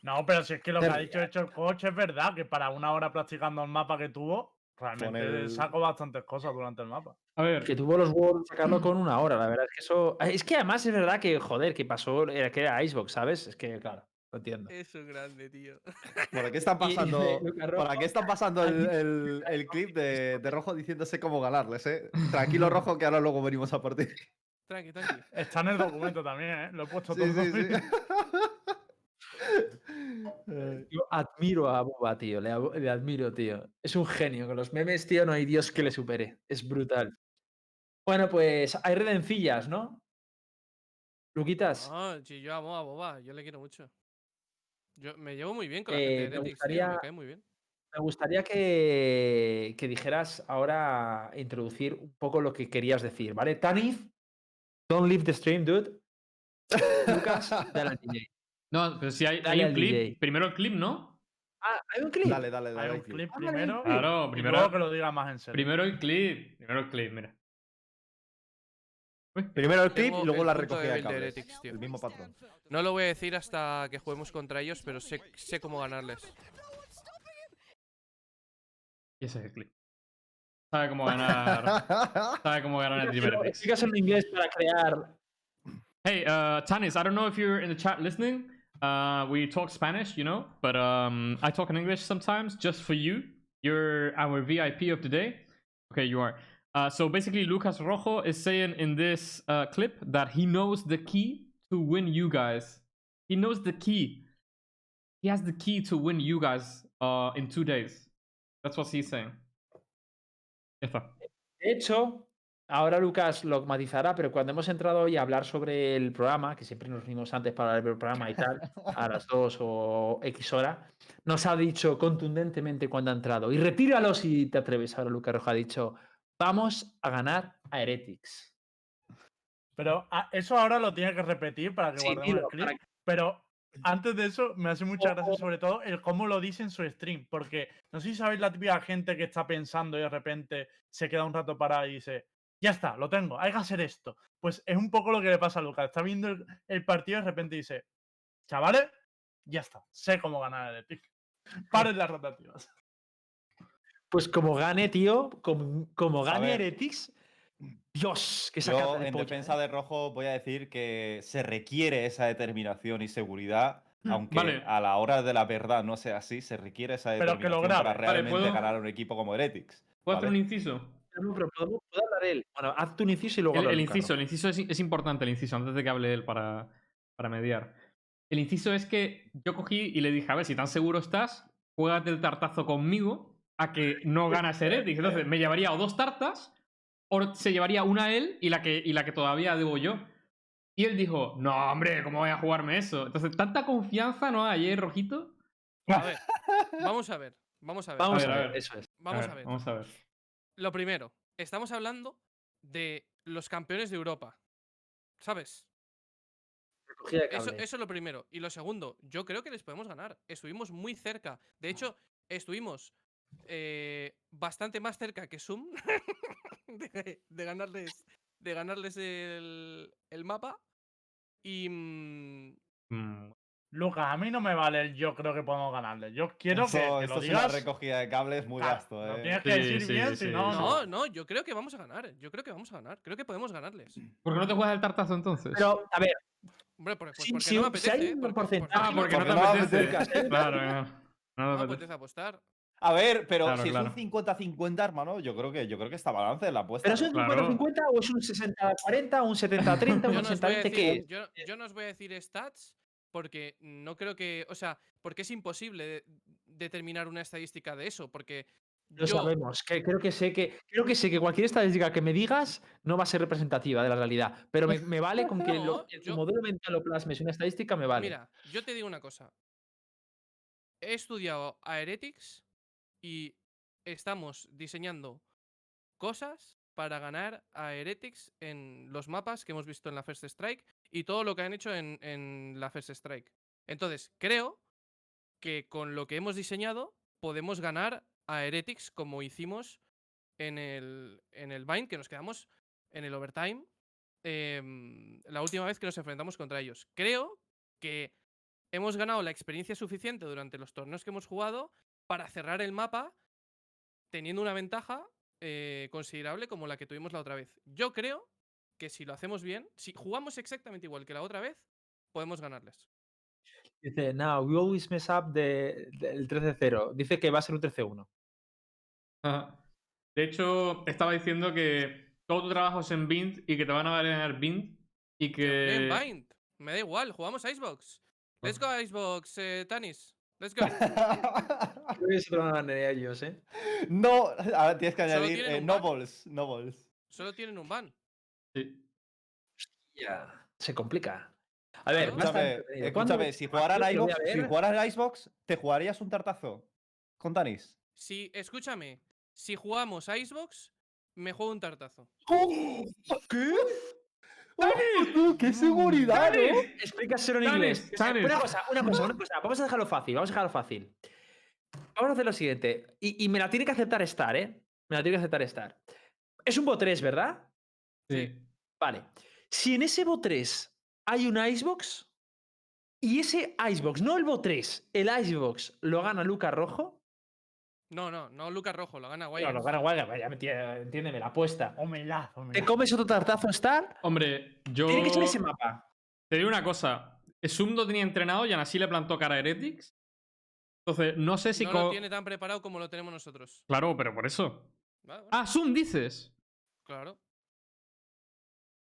No, pero si es que lo que ha dicho hecho el coche es verdad, que para una hora practicando el mapa que tuvo, realmente el- sacó bastantes cosas durante el mapa. A ver, Que tuvo los de sacarlo con una hora, la verdad es que eso. Es que además es verdad que, joder, que pasó, era que era Icebox, ¿sabes? Es que, claro, lo entiendo. Es un grande, tío. ¿Por qué están pasando, ¿para qué están pasando el, el- el clip de, de Rojo diciéndose cómo ganarles, eh? Tranquilo, Rojo, que ahora luego venimos a por ti. Tranqui, tranqui. Está en el documento también, ¿eh? Lo he puesto Sí, todo. sí, sí. Yo admiro a Boba, tío. Le, le admiro, tío. Es un genio. Con los memes, tío, no hay Dios que le supere. Es brutal. Bueno, pues hay redencillas, ¿no? Luquitas, No, si yo amo a Boba, yo le quiero mucho. Yo me llevo muy bien con la Eh, gente de me Heretics, tío, gustaría- me cae muy bien. me gustaría que, que dijeras ahora, introducir un poco lo que querías decir, ¿vale? Tanith, don't leave the stream, dude. Lucas, dale al DJ. no, pero si hay, hay un clip. DJ. Primero el clip, ¿no? Ah, hay un clip. Dale, dale, dale. Hay un clip. Ah, primero. Claro, y primero, luego que lo diga más en serio. primero el clip. Primero el clip, mira. Primero el clip y luego la recogida de cables. Heretics. El mismo patrón. No lo voy a decir hasta que juguemos contra ellos, pero sé, sé cómo ganarles. Y ese es el clip. Sabe cómo ganar. sabe cómo ganar el Heretics. Explicas en inglés para crear. Hey, uh, Tanis, I don't know if you're in the chat listening. Uh, we talk Spanish, you know, but um, I talk in English sometimes just for you. You're our VIP of the day. Okay, you are. Uh, so basically, Lucas Rojo is saying in this uh, clip that he knows the key to win you guys. He knows the key. He has the key to win you guys uh, in two days. That's what he's saying. Está. De hecho, ahora Lucas lo matizará, pero cuando hemos entrado hoy a hablar sobre el programa, que siempre nos unimos antes para ver el programa y tal, a las 2 o X hora, nos ha dicho contundentemente cuando ha entrado. Y retíralo si te atreves. Ahora Lucas Rojo ha dicho, vamos a ganar a Heretics. Pero ah, eso ahora lo tiene que repetir para que Sí, guardemos el clip. que- Pero antes de eso, me hace mucha gracia Ojo. sobre todo el cómo lo dice en su stream. Porque no sé si sabéis la típica gente que está pensando y de repente se queda un rato parada y dice, ya está, lo tengo, hay que hacer esto. Pues es un poco lo que le pasa a Lucas. Está viendo el, el partido y de repente dice, chavales, ya está, sé cómo ganar el Epic. Paren las rotativas. Pues como gane, tío, como, como gane. Heretics, Dios, que Yo, de en polla, defensa ¿eh? de Rojo, voy a decir que se requiere esa determinación y seguridad, aunque Vale. a la hora de la verdad no sea así, se requiere esa Pero que lo determinación para. Vale, realmente ¿puedo- ganar a un equipo como Heretics. ¿Puedo hacer ¿vale? un inciso? No, pero podemos- puede hablar él. Bueno, haz tu inciso y luego El, el inciso, el inciso es, es importante, el inciso, antes de que hable él para, para mediar. El inciso es que yo cogí y le dije, a ver, si tan seguro estás, juégate el tartazo conmigo a que no ganas Heretics. Entonces me llevaría o dos tartas, o se llevaría una él y la que, y la que todavía debo yo. Y él dijo, no, hombre, ¿cómo voy a jugarme eso? Entonces, tanta confianza no hay, ¿eh, Rojito? A ver, vamos a ver, vamos a ver. Vamos A ver, a ver, eso es. Vamos a ver. Vamos a ver. Lo primero, estamos hablando de los campeones de Europa. ¿Sabes? Eso es lo primero. Y lo segundo, yo creo que les podemos ganar. Estuvimos muy cerca. De hecho, estuvimos eh, bastante más cerca que Zoom de, de ganarles, de ganarles el, el mapa. Y. mm, Mm, Lucas, a mí no me vale el yo creo que podemos ganarle. Yo quiero que, Esto, que esto lo es una digas. recogida de cables muy Claro, vasto, lo eh. tienes que Sí, decir sí, bien, sí, si sí. no, No, no, yo creo que vamos a ganar. Yo creo que vamos a ganar. Creo que podemos ganarles. ¿Por qué no te juegas el tartazo entonces? Pero, a ver, Hombre, por- pues Sí, porque sí, no me si hay apetece. un porque- porcentaje- ah, porque no te porque no me apetece. apetece. Claro, no, no no te me apetece. apetece apostar. A ver, pero Claro, si claro. es un 50-50, hermano, yo creo que yo creo que está balance en la apuesta. ¿pero es un Claro. 50-50 o es un 60-40, un 70-30, un Yo no, os voy a 80-20? decir, ¿Qué es? yo, yo no os voy a decir stats porque no creo que. O sea, porque es imposible de- determinar una estadística de eso. Porque Lo yo. sabemos. Que creo que sé que creo que sé que cualquier estadística que me digas no va a ser representativa de la realidad. Pero me, me vale con que No, que tu yo- modelo mental lo plasmes una estadística, me vale. Mira, yo te digo una cosa. He estudiado a Heretics y estamos diseñando cosas para ganar a Heretics en los mapas que hemos visto en la First Strike y todo lo que han hecho en, en la First Strike. Entonces, creo que con lo que hemos diseñado podemos ganar a Heretics como hicimos en el, en el Bind, que nos quedamos en el overtime em, la última vez que nos enfrentamos contra ellos. Creo que hemos ganado la experiencia suficiente durante los torneos que hemos jugado para cerrar el mapa teniendo una ventaja eh, considerable como la que tuvimos la otra vez. Yo creo que si lo hacemos bien, si jugamos exactamente igual que la otra vez, podemos ganarles. Dice, no, we always mess up the- the- el 13-0. Dice que va a ser un 13-1. Ajá. De hecho, estaba diciendo que todo tu trabajo es en Bint y que te van a ganar Bint y que. Bind. Me da igual, jugamos Icebox. Let's go Icebox, eh, Tanis. Let's go. A ganar ellos, ¿eh? no, ahora tienes que añadir eh, nobles, nobles. Solo tienen un ban. Sí. Ya, se complica. A ver, a Escúchame, entretenido. ¿Cuándo- escúchame, si lo voy Icebox, a si ver? jugaran Icebox, ¿te jugarías un tartazo? Con Tanis. Si, escúchame, si jugamos Icebox, me juego un tartazo. ¿Qué? ¡Oh, ¡Qué seguridad! ¿eh? Explícaselo en inglés. Una cosa, una cosa, una cosa. Vamos a dejarlo fácil, vamos a dejarlo fácil. Vamos a hacer lo siguiente. Y, y me la tiene que aceptar Star, ¿eh? Me la tiene que aceptar Star. Es un bot 3, ¿verdad? Sí. Vale. Si en ese bot 3 hay un Icebox y ese Icebox, no el bot 3, el Icebox lo gana Lucas Rojo. No, no, no Lucas Rojo, lo gana No, Wires. lo gana Wildcard, ya me entiende- entiéndeme, la apuesta. Humildad, ¿Te comes otro tartazo Star? Hombre, yo. Tiene que ser ese mapa. Te digo una cosa. Zoom no tenía entrenado y aún así le plantó cara a Heretics. Entonces, no sé si. no lo tiene tan preparado como lo tenemos nosotros. Claro, pero por eso. Vale, Ah, Zoom dices. claro.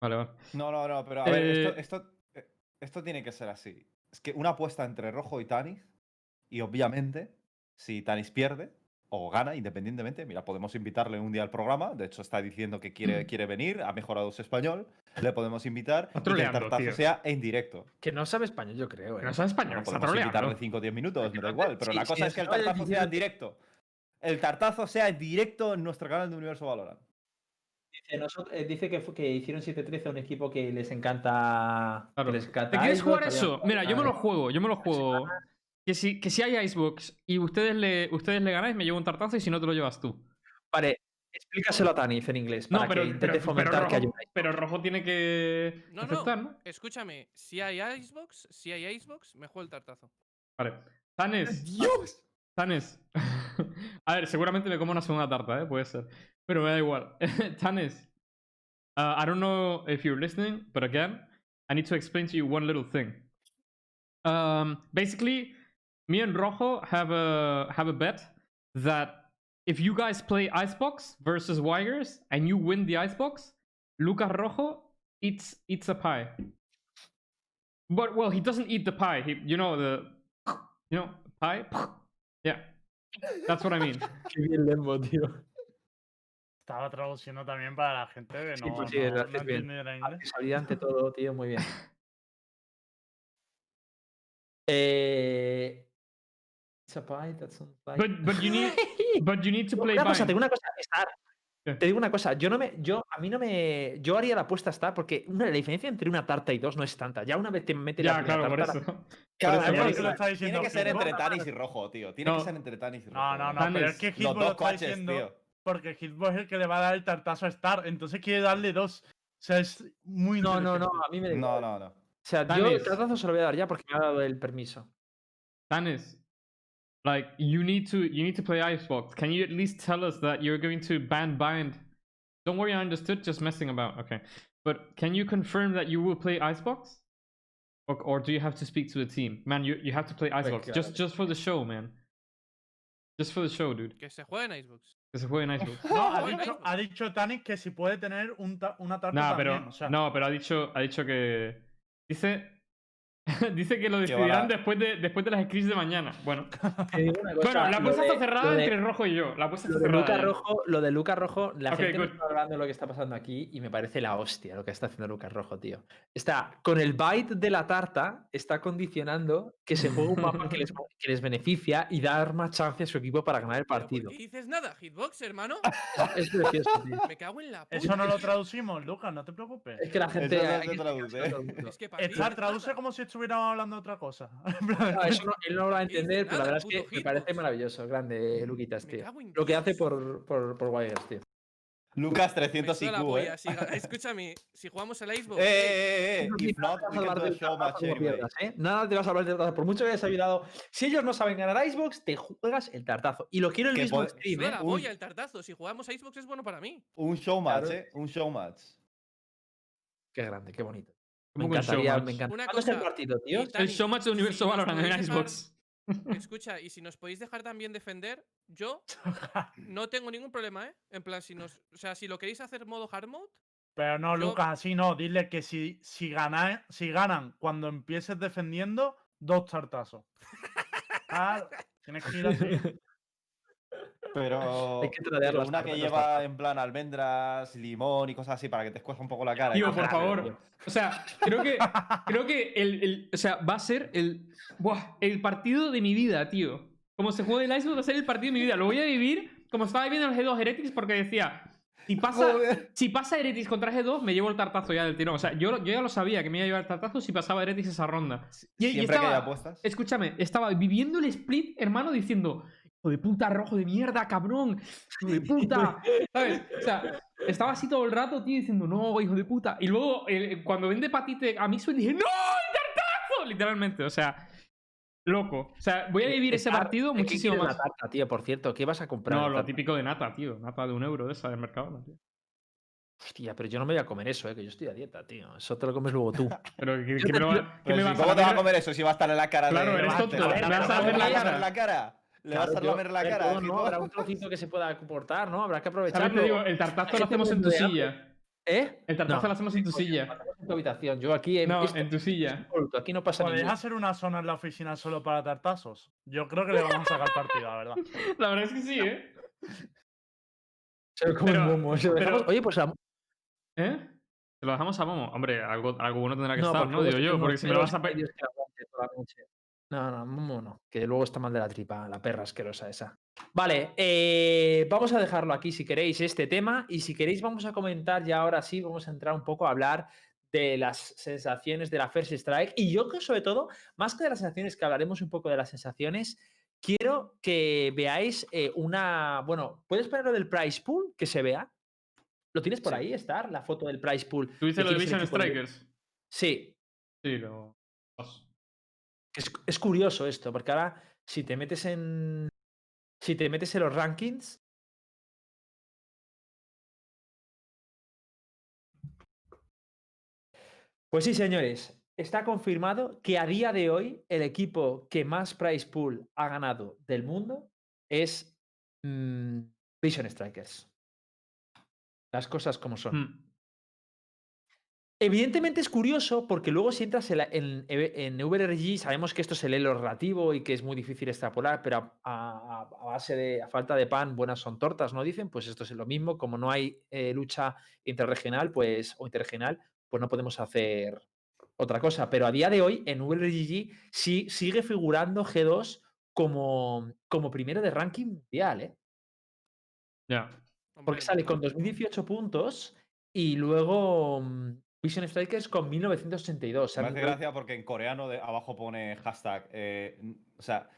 Vale, vale. No, no, no, pero a ver, Eh, esto, esto, eh, esto tiene que ser así. Es que una apuesta entre Rojo y Tanis, y obviamente, si Tanis pierde o gana, independientemente, mira, podemos invitarle un día al programa. De hecho, está diciendo que quiere, quiere venir, ha mejorado su español. Le podemos invitar y que el tartazo tío. sea en directo. Que no sabe español, yo creo. Que no ¿eh? sabe español, Bueno, está podemos invitarle troleando. 5 o 10 minutos, me da igual. Pero la sí, cosa es que el tartazo sea en directo. El tartazo sea en directo en nuestro canal de Universo Valorant. Dice, nosotros- eh, dice que, que hicieron 7-13 a un equipo que les encanta. que Claro. les encanta ¿Te quieres jugar eso? Mira, yo me lo juego, yo me lo juego. Que si, que si hay Icebox y ustedes le, ustedes le ganáis, me llevo un tartazo y si no te lo llevas tú. Vale, explícaselo a Tanif en inglés. No, para pero, que intente pero, pero fomentar rojo, que haya un pero Rojo tiene que No, no. aceptar, ¿no? Escúchame, si hay Icebox, si hay Icebox, me juego el tartazo. Vale. Tanes. ¡Dios! Tanes. A ver, seguramente me como una segunda tarta, ¿eh? Puede ser. Pero me da igual. Tanes. uh, I don't know if you're listening, but again, I need to explain to you one little thing. Um, basically, me and Rojo have a have a bet that if you guys play Icebox versus Wires and you win the Icebox, Lucas Rojo eats eats a pie. But well, he doesn't eat the pie. He, you know the, you know, pie. Yeah, that's what I mean. Qué bien Lembo, tío. Estaba traduciendo también para la gente que Sí, pues sí, no, lo no bien. entiende inglés. Responsabilidad ante todo, tío, muy bien. Eh. It's a pie, that sounds like- But but you need but you need to play una cosa, tengo una cosa. Star, Te digo una cosa, yo no me, yo, a mí no me, yo haría la apuesta Star porque una, la diferencia entre una tarta y dos no es tanta. Ya una vez te metes la Ya, primera claro, por tarta, eso. Claro, eso tiene ya que ser- lo está tiene diciendo que ser Hitbox. entre Tanis y Rojo, tío. Tiene No. que ser entre Tanis y Rojo. No, no, no, Tanis, pero es que Hitbox lo está coches, diciendo tío. porque Hitbox es el que le va a dar el tartazo a Star, entonces quiere darle dos. O sea, es muy No, no, no, a mí me da No, igual. no, no. O sea, yo el Tanis. tartazo se lo voy a dar ya porque me ha dado el permiso. Tanis, like you need to you need to play Icebox. Can you at least tell us that you're going to ban bind? Don't worry, I understood. Just messing about. Okay, but can you confirm that you will play Icebox? Or, or do you have to speak to the team, man? You you have to play Icebox just just for the show, man. Just for the show, dude. Que se juegue en Icebox. Que se juegue en Icebox. No, ha Bueno, dicho, ha dicho Tanis que si puede tener un ta- una tarta No, también. pero o sea, no, pero ha dicho ha dicho que dice dice que lo decidirán después de después de las scripts de mañana. Bueno, bueno, la apuesta está cerrada de- entre Rojo y yo. La apuesta está de cerrada. Luca. Rojo, lo de Lucas Rojo, la gente no está hablando de lo que está pasando aquí y me parece la hostia lo que está haciendo Lucas Rojo, tío. Está con el byte de la tarta, está condicionando que se juegue un mapa que les, que les beneficia y dar más chance a su equipo para ganar el Pero ¿por partido. qué dices nada? Hitbox, hermano. Es precioso, tío. Me cago en la puta. Eso no lo traducimos, Lucas, no te preocupes. Es que la gente. no se traduce. Es que para ti Star no traduce como si estuviéramos hablando de otra cosa. En plan, No, eso no- él no lo va a entender, pero la verdad es que me parece maravilloso. Grande, Luquitas, Me tío. Lo que hace por, por, por Wires, tío. Lucas Me 300 suda la IQ, polla, eh. si Escúchame, si jugamos el Icebox. Eh, eh, eh, eh. If not, we a can do a show match ¿eh? Nada te vas a hablar del tartazo. Por mucho que hayas ayudado. Si ellos no saben ganar Icebox, te juegas el tartazo. Y lo quiero el mismo stream, ¿eh? la polla el tartazo. Si jugamos Icebox es bueno para mí. Un show match, Claro. eh. Un show match. Qué grande, qué bonito. ¿Cómo Me encantaría, me encanta. Una ¿Cuándo es el partido, tío? y El showmatch de Universo si Valorant en dejar- Icebox. Escucha, y si nos podéis dejar también defender, yo no tengo ningún problema, ¿eh? En plan, si nos. O sea, si lo queréis hacer modo hard mode, Pero no, Yo- Lucas, así no. Dile que si, si, gana- si ganan cuando empieces defendiendo, dos tartazos. Claro, tienes que ir así. Pero, Hay que pero una que tartas, lleva en plan almendras, limón y cosas así para que te escueza un poco la cara. Tío, y por favor. tío. O sea, creo que, creo que el, el- o sea, va a ser el, buah, el partido de mi vida, tío. Como se juega el Icebox va a ser el partido de mi vida. Lo voy a vivir como estaba viviendo el G2 Heretics porque decía, si pasa, Joder. si pasa Heretics contra G2, me llevo el tartazo ya del tirón. O sea, yo, yo ya lo sabía que me iba a llevar el tartazo si pasaba Heretics esa ronda. Y, y Siempre que haya estaba, apuestas. escúchame, estaba viviendo el split, hermano, diciendo, de puta, rojo de mierda, cabrón, hijo de puta, ¿sabes? O sea, estaba así todo el rato, tío, diciendo, no, hijo de puta. Y luego, eh, cuando vende patite a Mixwell, dije, ¡No, el tartazo! Literalmente, o sea, loco. O sea, voy a vivir ese partido ¿de qué muchísimo más. la tarta, tío, por cierto, ¿qué vas a comprar? No, lo típico de nata, tío. Nata de un euro de esa del mercado, tío. Hostia, pero yo no me voy a comer eso, eh, que yo estoy a dieta, tío. Eso te lo comes luego tú. Pero me lo me si, vas ¿Cómo te vas a comer eso si va a estar en la cara Claro, de. eres tonto, vas a lamer la cara. Le vas a Claro, lamer la cara. todo. ¿no? Habrá un trocito que se pueda comportar, ¿no? Habrá que aprovecharlo. Digo, el tartazo lo gente hacemos en tu silla. ¿Eh? El tartazo No. lo hacemos en tu Coño, silla. en tu habitación. Yo aquí en, No, en tu silla. absoluto, Aquí no pasa ¿Podéis nada. hacer una zona en la oficina solo para tartazos? Yo creo que le vamos a sacar partido, la verdad. La verdad es que sí, ¿eh? Se lo come pero- momo, pero- Oye, pues la- ¿Eh? Se lo dejamos a Momo. Hombre, algo, algo bueno tendrá que No, estar, ¿no? Digo yo, porque si me lo vas a... Dios No, no, Momo no, que luego está mal de la tripa, la perra asquerosa esa. Vale, eh, vamos a dejarlo aquí si queréis este tema y si queréis vamos a comentar ya ahora sí, vamos a entrar un poco a hablar de las sensaciones de la First Strike y yo que sobre todo, más que de las sensaciones, que hablaremos un poco de las sensaciones, quiero que veáis eh, una, bueno, ¿puedes poner lo del price pool que se vea? ¿Lo tienes por Sí. ahí, Star? La foto del price pool. ¿Tuviste de lo de Vision de- Strikers? Sí, Sí, lo... Es, es curioso esto, porque ahora si te metes en. Si te metes en los rankings. Pues sí, señores. Está confirmado que a día de hoy el equipo que más prize pool ha ganado del mundo es mm, Vision Strikers. Las cosas como son. Hmm. Evidentemente es curioso porque luego si entras en, la- en, E- en VRG sabemos que esto es el elo relativo y que es muy difícil extrapolar, pero a, a- a base de a falta de pan, buenas son tortas, ¿no? Dicen, pues esto es lo mismo. Como no hay eh, lucha interregional pues, o interregional, pues no podemos hacer otra cosa. Pero a día de hoy en VRG sí sigue figurando G2 como, como primero de ranking mundial, ¿eh? Ya. Porque sale con brutal. 2018 puntos y luego mm, Vision Strikers con 1982. O sea, Me hace gracia porque en coreano de abajo pone hashtag. eh, o sea,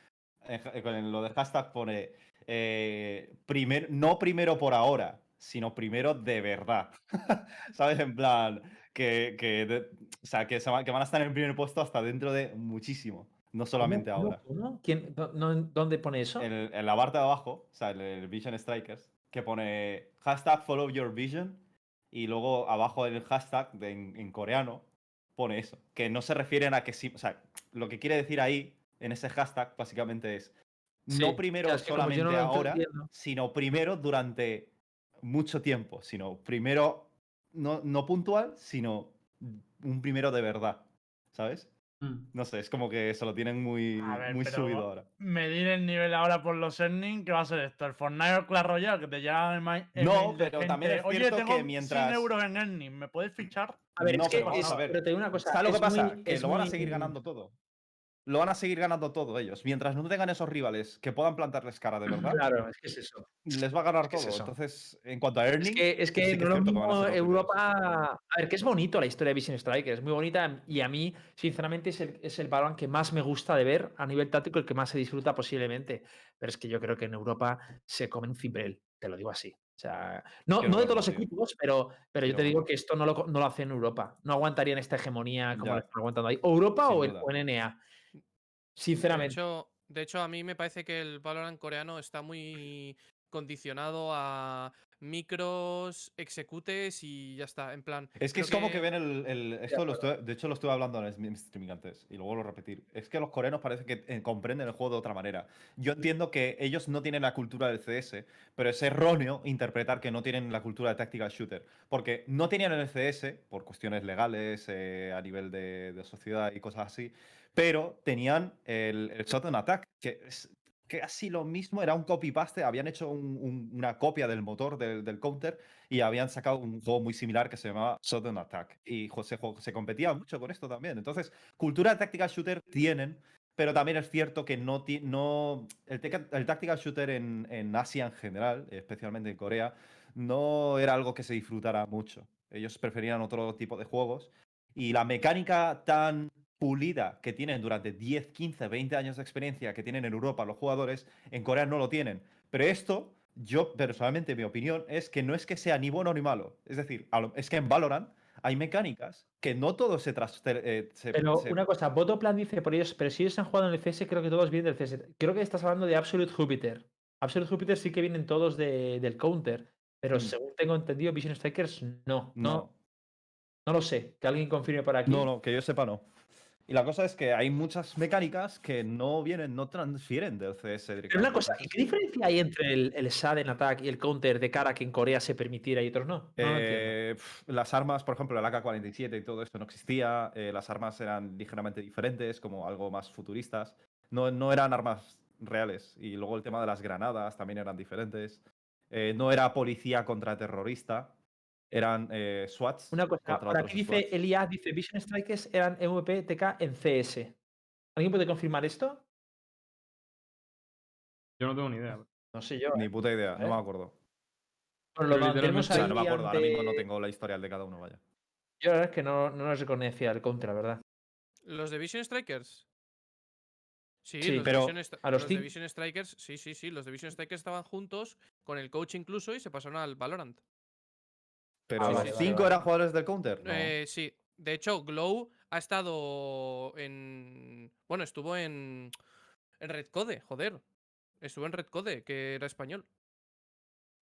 en lo de hashtag pone. eh, primer, no primero por ahora, sino primero de verdad. ¿Sabes? En plan, que, que, de- o sea, que, se va- que van a estar en el primer puesto hasta dentro de muchísimo. No solamente ¿Cómo, ahora. cómo? ¿Quién, no- ¿Dónde pone eso? En, en la parte de abajo, o sea, el, el Vision Strikers, que pone hashtag follow your vision. Y luego abajo en el hashtag de- en, en coreano pone eso. Que no se refieren a que sí. O sea, lo que quiere decir ahí, en ese hashtag, básicamente es. Sí, No primero es que solamente no ahora, sino primero durante mucho tiempo. Sino primero, no, no puntual, sino un primero de verdad. ¿Sabes? Mm. No sé, es como que se lo tienen muy, ver, muy subido ahora. Medir el nivel ahora por los earnings, ¿qué va a ser esto? ¿El Fortnite o Clash Royale? Que te email No, de pero también es Oye, cierto tengo que mientras- 100 euros en earnings, ¿me puedes fichar? A ver, No, es que pero es- a ver. pero te digo una cosa. ¿Sabes lo que pasa? muy- que lo van a seguir ganando todo. Lo van a seguir ganando todo ellos. Mientras no tengan esos rivales que puedan plantarles cara de verdad, Claro, es que es eso. les va a ganar es que todo. Entonces, en cuanto a Es que, es que sí que no es es lo cierto que mismo. Europa. A ver, que es bonito la historia de Vision Strikers, es muy bonita y a mí, sinceramente, es el, es el Valorant que más me gusta de ver a nivel táctico, el que más se disfruta posiblemente. Pero es que yo creo que en Europa se come un cimbrel, te lo digo así. O sea, no, no de todos los equipos, pero, pero yo te digo que esto no lo, no lo hace en Europa. No aguantarían esta hegemonía como la están aguantando ahí. O Europa o duda. o en NA. De Sinceramente. hecho, de hecho, a mí me parece que el Valorant coreano está muy condicionado a micros, executes y ya está. En plan. Es que es como que ven el. el- esto lo estuve- de hecho, lo estuve hablando en el streaming antes y luego lo repetir. Es que los coreanos parece que eh, comprenden el juego de otra manera. Yo entiendo que ellos no tienen la cultura del CS, pero es erróneo interpretar que no tienen la cultura de tactical shooter. Porque no tenían el CS por cuestiones legales, eh, a nivel de, de sociedad y cosas así, pero tenían el, el Shot on Attack, que es casi lo mismo, era un copy-paste, habían hecho un- un- una copia del motor del, del counter y habían sacado un juego muy similar que se llamaba Sudden Attack. Y se, se competía mucho con esto también. Entonces, cultura de tactical shooter tienen, pero también es cierto que no, no el, el tactical shooter en, en Asia en general, especialmente en Corea, no era algo que se disfrutara mucho. Ellos preferían otro tipo de juegos. Y la mecánica tan pulida que tienen durante 10, 15, 20 años de experiencia que tienen en Europa los jugadores, en Corea no lo tienen. Pero esto, yo personalmente, mi opinión es que no es que sea ni bueno ni malo. Es decir, es que en Valorant hay mecánicas que no todo se, tras- eh, se- Pero se- una cosa, Botoplan dice por ellos, pero si ellos han jugado en el CS, creo que todos vienen del CS. Creo que estás hablando de Absolute Jupiter. Absolute Jupiter sí que vienen todos de- del counter, pero Mm. según tengo entendido, Vision Strikers no. No, No, no lo sé. Que alguien confirme por aquí. no, no, que yo sepa no. Y la cosa es que hay muchas mecánicas que no vienen, no transfieren del CS Pero directamente. una cosa, ¿y Entonces, qué diferencia hay entre el, el Sudden Attack y el counter de cara que en Corea se permitiera y otros no? Eh, pf, las armas, por ejemplo, el AK-47 y todo esto no existía. eh, las armas eran ligeramente diferentes, como algo más futuristas. No, no eran armas reales. Y luego el tema de las granadas también eran diferentes. Eh, no era policía contra terrorista. Eran eh, SWATs. Una cosa, contra por aquí dice SWATs. Elia, dice Vision Strikers eran MVP TK en CS. ¿Alguien puede confirmar esto? Yo no tengo ni idea. No sé yo. Ni ¿eh? puta idea, no me acuerdo. Bueno, lo ahí no me acuerdo, ahora mismo no tengo la historial de cada uno, vaya. Yo la verdad es que no, no los reconocía el counter, la verdad. ¿Los de Vision Strikers? Sí, Sí, los, pero de Vision a los los de Vision Strikers, sí, sí, sí, los de Vision Strikers estaban juntos con el coach incluso y se pasaron al Valorant. Pero Ah, vale, cinco eran jugadores del counter. No. Eh, sí, de hecho, Glow ha estado en. Bueno, estuvo en. En Red Code, joder. Estuvo en Red Code, que era español.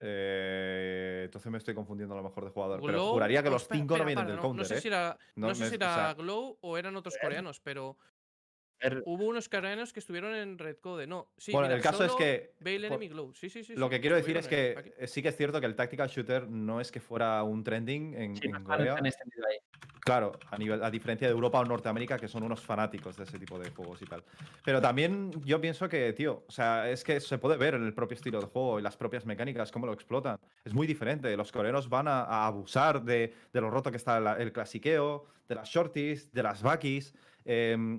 Eh, entonces me estoy confundiendo a lo mejor de jugador. pero juraría que los espera, cinco no espera, vienen para, del no, counter. no sé ¿eh? si era, no No sé o sea- Glow o eran otros coreanos, pero ver, hubo unos coreanos que estuvieron en Red Code. No, sí, bueno, mira, el caso es que. Enemy Glow. Sí, sí, sí. Lo sí, que quiero decir es que eh, aquí. eh, sí que es cierto que el tactical shooter no es que fuera un trending en, sí, en no están Corea. ahí. Claro, a, nivel, a diferencia de Europa o Norteamérica, que son unos fanáticos de ese tipo de juegos y tal. Pero también yo pienso que, tío, o sea, es que se puede ver en el propio estilo de juego y las propias mecánicas, cómo lo explotan. Es muy diferente. Los coreanos van a, a abusar de, de lo roto que está la- el clasiqueo, de las shorties, de las bakis. em,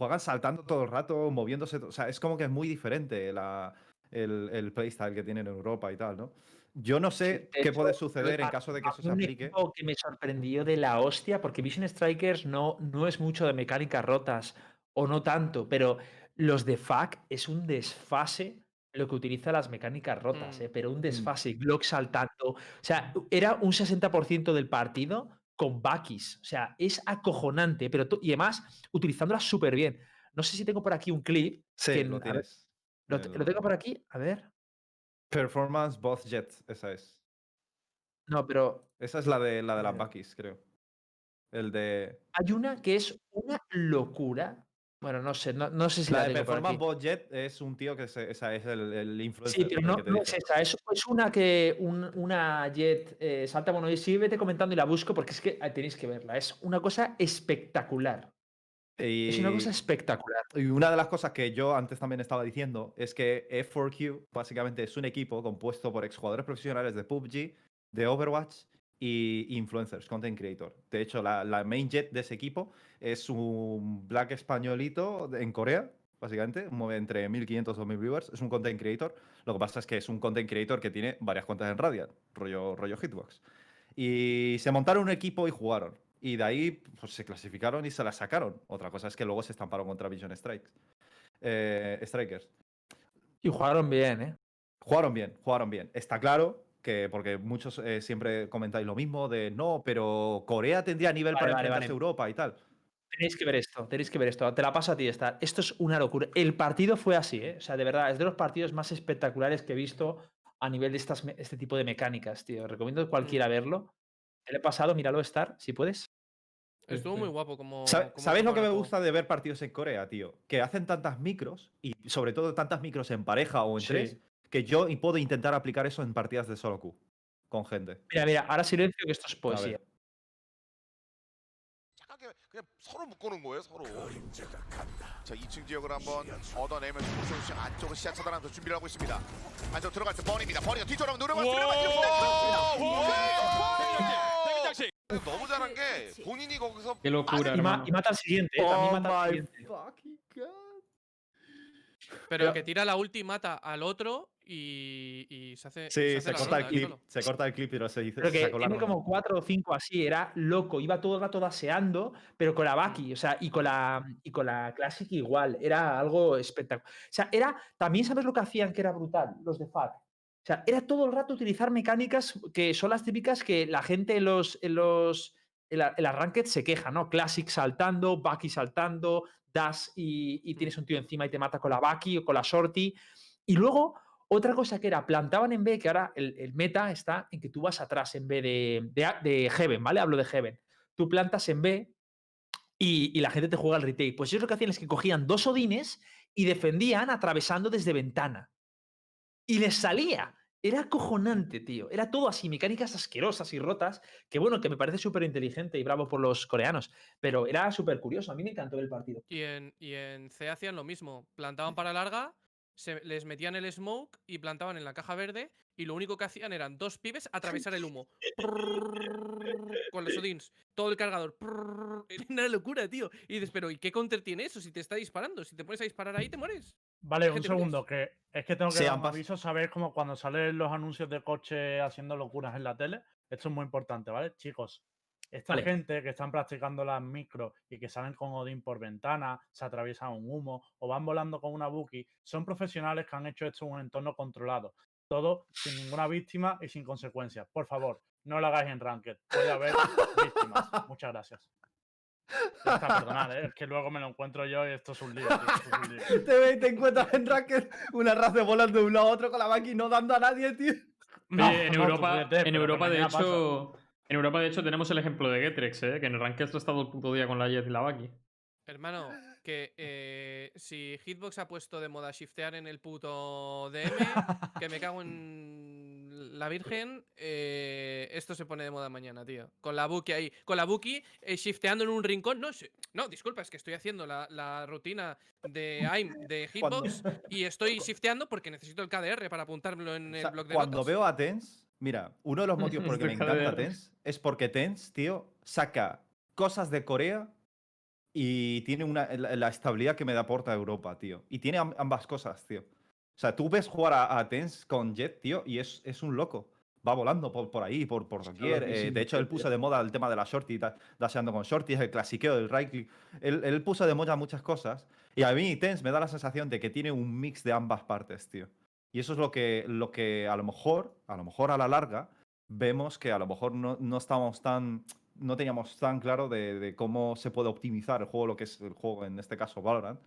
juegan saltando todo el rato, moviéndose. O sea, es como que es muy diferente la, el, el playstyle que tienen en Europa y tal, ¿no? Yo no sé de qué puede hecho, suceder en a- caso de que eso se aplique. equipo que me sorprendió de la hostia, porque Vision Strikers no, no es mucho de mecánicas rotas, o no tanto, pero los de FAC es un desfase lo que utiliza las mecánicas rotas, Mm. eh, pero un desfase, Glock saltando. O sea, era un 60% del partido con Bakis. O sea, es acojonante, pero y además utilizándolas súper bien. No sé si tengo por aquí un clip. Sí, que, lo ver, tienes. lo, tengo por aquí, a ver. Performance Both Jets, esa es. No, pero Esa es la de la de las. Bakis, creo. El de. Hay una que es una locura. Bueno, no sé, no, no sé si la, La de Performance Jet es un tío que se- esa es el, el Sí, influencer. pero el no, no es esa, es, es una que un- una Jet eh, salta. Bueno, y sí, vete comentando y la busco porque es que tenéis que verla. Es una cosa espectacular. Es una cosa espectacular. Y una de las cosas que yo antes también estaba diciendo es que F4Q básicamente es un equipo compuesto por exjugadores profesionales de PUBG, de Overwatch y influencers, content creator. De hecho, la, la main jet de ese equipo es un black españolito en Corea, básicamente, mueve entre 1500 y 2000 viewers. Es un content creator. Lo que pasa es que es un content creator que tiene varias cuentas en Radiant, rollo, rollo Hitbox. Y se montaron un equipo y jugaron. Y de ahí pues, se clasificaron y se la sacaron. Otra cosa es que luego se estamparon contra Vision Strikes. Eh, Strikers. Y jugaron bien, ¿eh? Jugaron bien, jugaron bien. Está claro que, porque muchos eh, siempre comentáis lo mismo de no, pero Corea tendría nivel Vale, para vale, enfrentarse vale. a Europa y tal. Tenéis que ver esto, tenéis que ver esto. Te la paso a ti, esta. Esto es una locura. El partido fue así, ¿eh? O sea, de verdad, es de los partidos más espectaculares que he visto a nivel de estas, este tipo de mecánicas, tío. Recomiendo a cualquiera verlo. Te lo he pasado, míralo, Star, si puedes. Estuvo muy guapo como. ¿Sabe- como ¿Sabéis lo que me gusta de ver partidos en Corea, tío? Que hacen tantas micros, y sobre todo tantas micros en pareja o en Sí. tres, que yo y puedo intentar aplicar eso en partidas de solo Q, con gente. Mira, mira, ahora silencio que esto es A poesía. ver. 착하게 그냥 서로 묶어놓은 거예요 서로 자 2층 지역을 한번 얻어내면서 고소씨 안쪽으로 시야 차단하면서 준비를 하고 있습니다 안쪽 들어갈 때 버니입니다 버니가 뒤쪽으로 노려봤습니다 너무 잘한 게 본인이 거기서 Qué locura, Y, ma- hermano. y mata al siguiente, ¿eh? También Oh mata al my siguiente. fucking God. Pero Pero- que tira la ulti, mata al otro y, y se hace. Sí, hace se corta el ronda clip, solo. se corta el clip, pero se dice. Que tiene como cuatro o cinco así, era loco, iba todo el rato daseando, pero con la Baki, o sea, y con la, y con la Classic igual, era algo espectacular. O sea, era, también sabes lo que hacían que era brutal, los de FAC. O sea, era todo el rato utilizar mecánicas que son las típicas que la gente en los, en los, en la, en las ranked se queja, ¿no? Classic saltando, Baki saltando, das y, y tienes un tío encima y te mata con la Baki o con la Shorty. Y luego, otra cosa que era, plantaban en B, que ahora el, el meta está en que tú vas atrás en B de, de, de Heaven, ¿vale? Hablo de Heaven. Tú plantas en B y, y la gente te juega el retake. Pues ellos lo que hacían es que cogían dos Odines y defendían atravesando desde ventana. Y les salía. Era acojonante, tío. Era todo así, mecánicas asquerosas y rotas, que bueno, que me parece súper inteligente y bravo por los coreanos, pero era súper curioso. A mí me encantó el partido. Y en, y en C hacían lo mismo. Plantaban para larga, se, les metían el smoke y plantaban en la caja verde. Y lo único que hacían eran dos pibes atravesar el humo. con los odins. Todo el cargador. Era una locura, tío. Y dices, pero ¿y qué counter tiene eso si te está disparando? Si te pones a disparar ahí, te mueres. Vale, ¿Qué un segundo, que es que tengo que Sí, dar un aviso, sabéis como cuando salen los anuncios de coche haciendo locuras en la tele, esto es muy importante, ¿vale? Chicos, esta Vale. gente que están practicando las micros y que salen con Odín por ventana, se atraviesan un humo o van volando con una Buki, son profesionales que han hecho esto en un entorno controlado. Todo sin ninguna víctima y sin consecuencias. Por favor, no lo hagáis en Ranked. Puede haber víctimas. Muchas gracias. Está, perdonad, ¿eh? es que luego me lo encuentro yo y esto es un lío. tío, esto es un lío. Te, encuentras en Ranked una raza volando de un lado a otro con la Baki no dando a nadie, tío. No, en no, tú Europa, en Europa de pasa. En Europa de hecho tenemos el ejemplo de Getrex, ¿eh? que en el Ranked ha estado el puto día con la Jet y la Baki. Hermano, que eh, si Hitbox ha puesto de moda shiftear en el puto DM, que me cago en la Virgen, eh, esto se pone de moda mañana, tío. Con la Buki ahí, con la Buki eh, shifteando en un rincón. No, sé- no, disculpa, es que estoy haciendo la, la rutina de AIM de Hitbox y estoy shifteando porque necesito el KDR para apuntármelo en O el blog de cuando notas. veo a Tens, mira, uno de los motivos por el que me Los encanta. Tens es porque Tens, tío, saca cosas de Corea y tiene una, la, la estabilidad que me da aporta Europa, tío. Y tiene am- ambas cosas, tío. O sea, tú ves jugar a, a Tense con Jet, tío, y es, es un loco. Va volando por, por ahí, por, por doquier. Eh, de hecho, él puso de moda el tema de la shorty, da- daseando con shorty, el clasiqueo del right click. Él, él puso de moda muchas cosas. Y a mí, Tense me da la sensación de que tiene un mix de ambas partes, tío. Y eso es lo que, lo que a lo mejor, a lo mejor a la larga, vemos que a lo mejor no, no estamos tan. No teníamos tan claro de, de cómo se puede optimizar el juego, lo que es el juego, en este caso Valorant.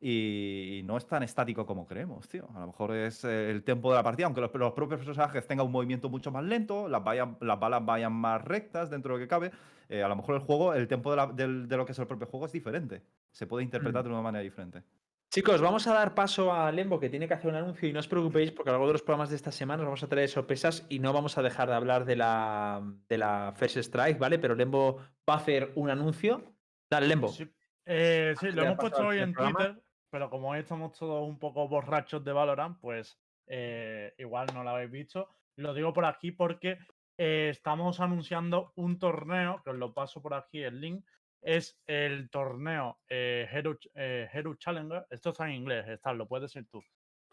Y, y no es tan estático como creemos, tío. A lo mejor es eh, el tempo de la partida, aunque los, los propios personajes tengan un movimiento mucho más lento, las, vayan, las balas vayan más rectas dentro de lo que cabe. eh, a lo mejor el juego, el tempo de, la- del- de lo que es el propio juego es diferente. Se puede interpretar de una manera diferente. Chicos, vamos a dar paso a Lembo que tiene que hacer un anuncio y no os preocupéis porque a lo largo de los programas de esta semana os vamos a traer sorpresas y no vamos a dejar de hablar de la, de la First Strike, ¿vale? Pero Lembo va a hacer un anuncio. Dale, Lembo. Sí, eh, sí, Antes lo hemos puesto hoy en programa. Twitter, pero como hoy estamos todos un poco borrachos de Valorant, pues eh, igual no lo habéis visto. Lo digo por aquí porque eh, estamos anunciando un torneo, que os lo paso por aquí el link. Es el torneo eh, Hero, eh, Hero Challenger. Esto está en inglés, está, lo puedes decir tú.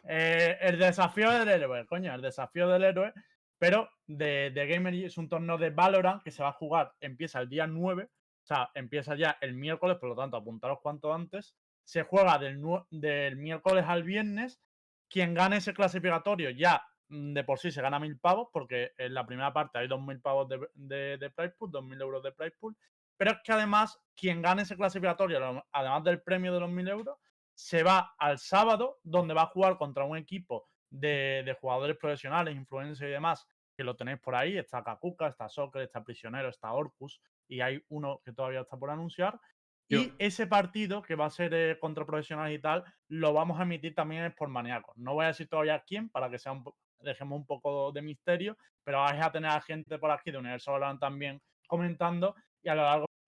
Eh, el desafío del héroe, coño, el desafío del héroe, pero de, de Gamery es un torneo de Valorant que se va a jugar, empieza el día 9, o sea, empieza ya el miércoles, por lo tanto, apuntaros cuanto antes. Se juega del, del miércoles al viernes. Quien gane ese clasificatorio ya mm, de por sí se gana mil pavos, porque en la primera parte hay dos mil pavos de, de, de pool, dos mil euros de prize pool. Pero es que además, quien gane ese clasificatorio, además del premio de los mil euros, se va al sábado, donde va a jugar contra un equipo de, de jugadores profesionales, influencers y demás, que lo tenéis por ahí. Está Kakuka, está Soccer, está Prisionero, está Orcus, y hay uno que todavía está por anunciar. Yo- Y ese partido, que va a ser eh, contra profesionales y tal, lo vamos a emitir también por maníacos. No voy a decir todavía quién, para que sea un dejemos un poco de misterio, pero vais a tener a gente por aquí de Universo Valorant también comentando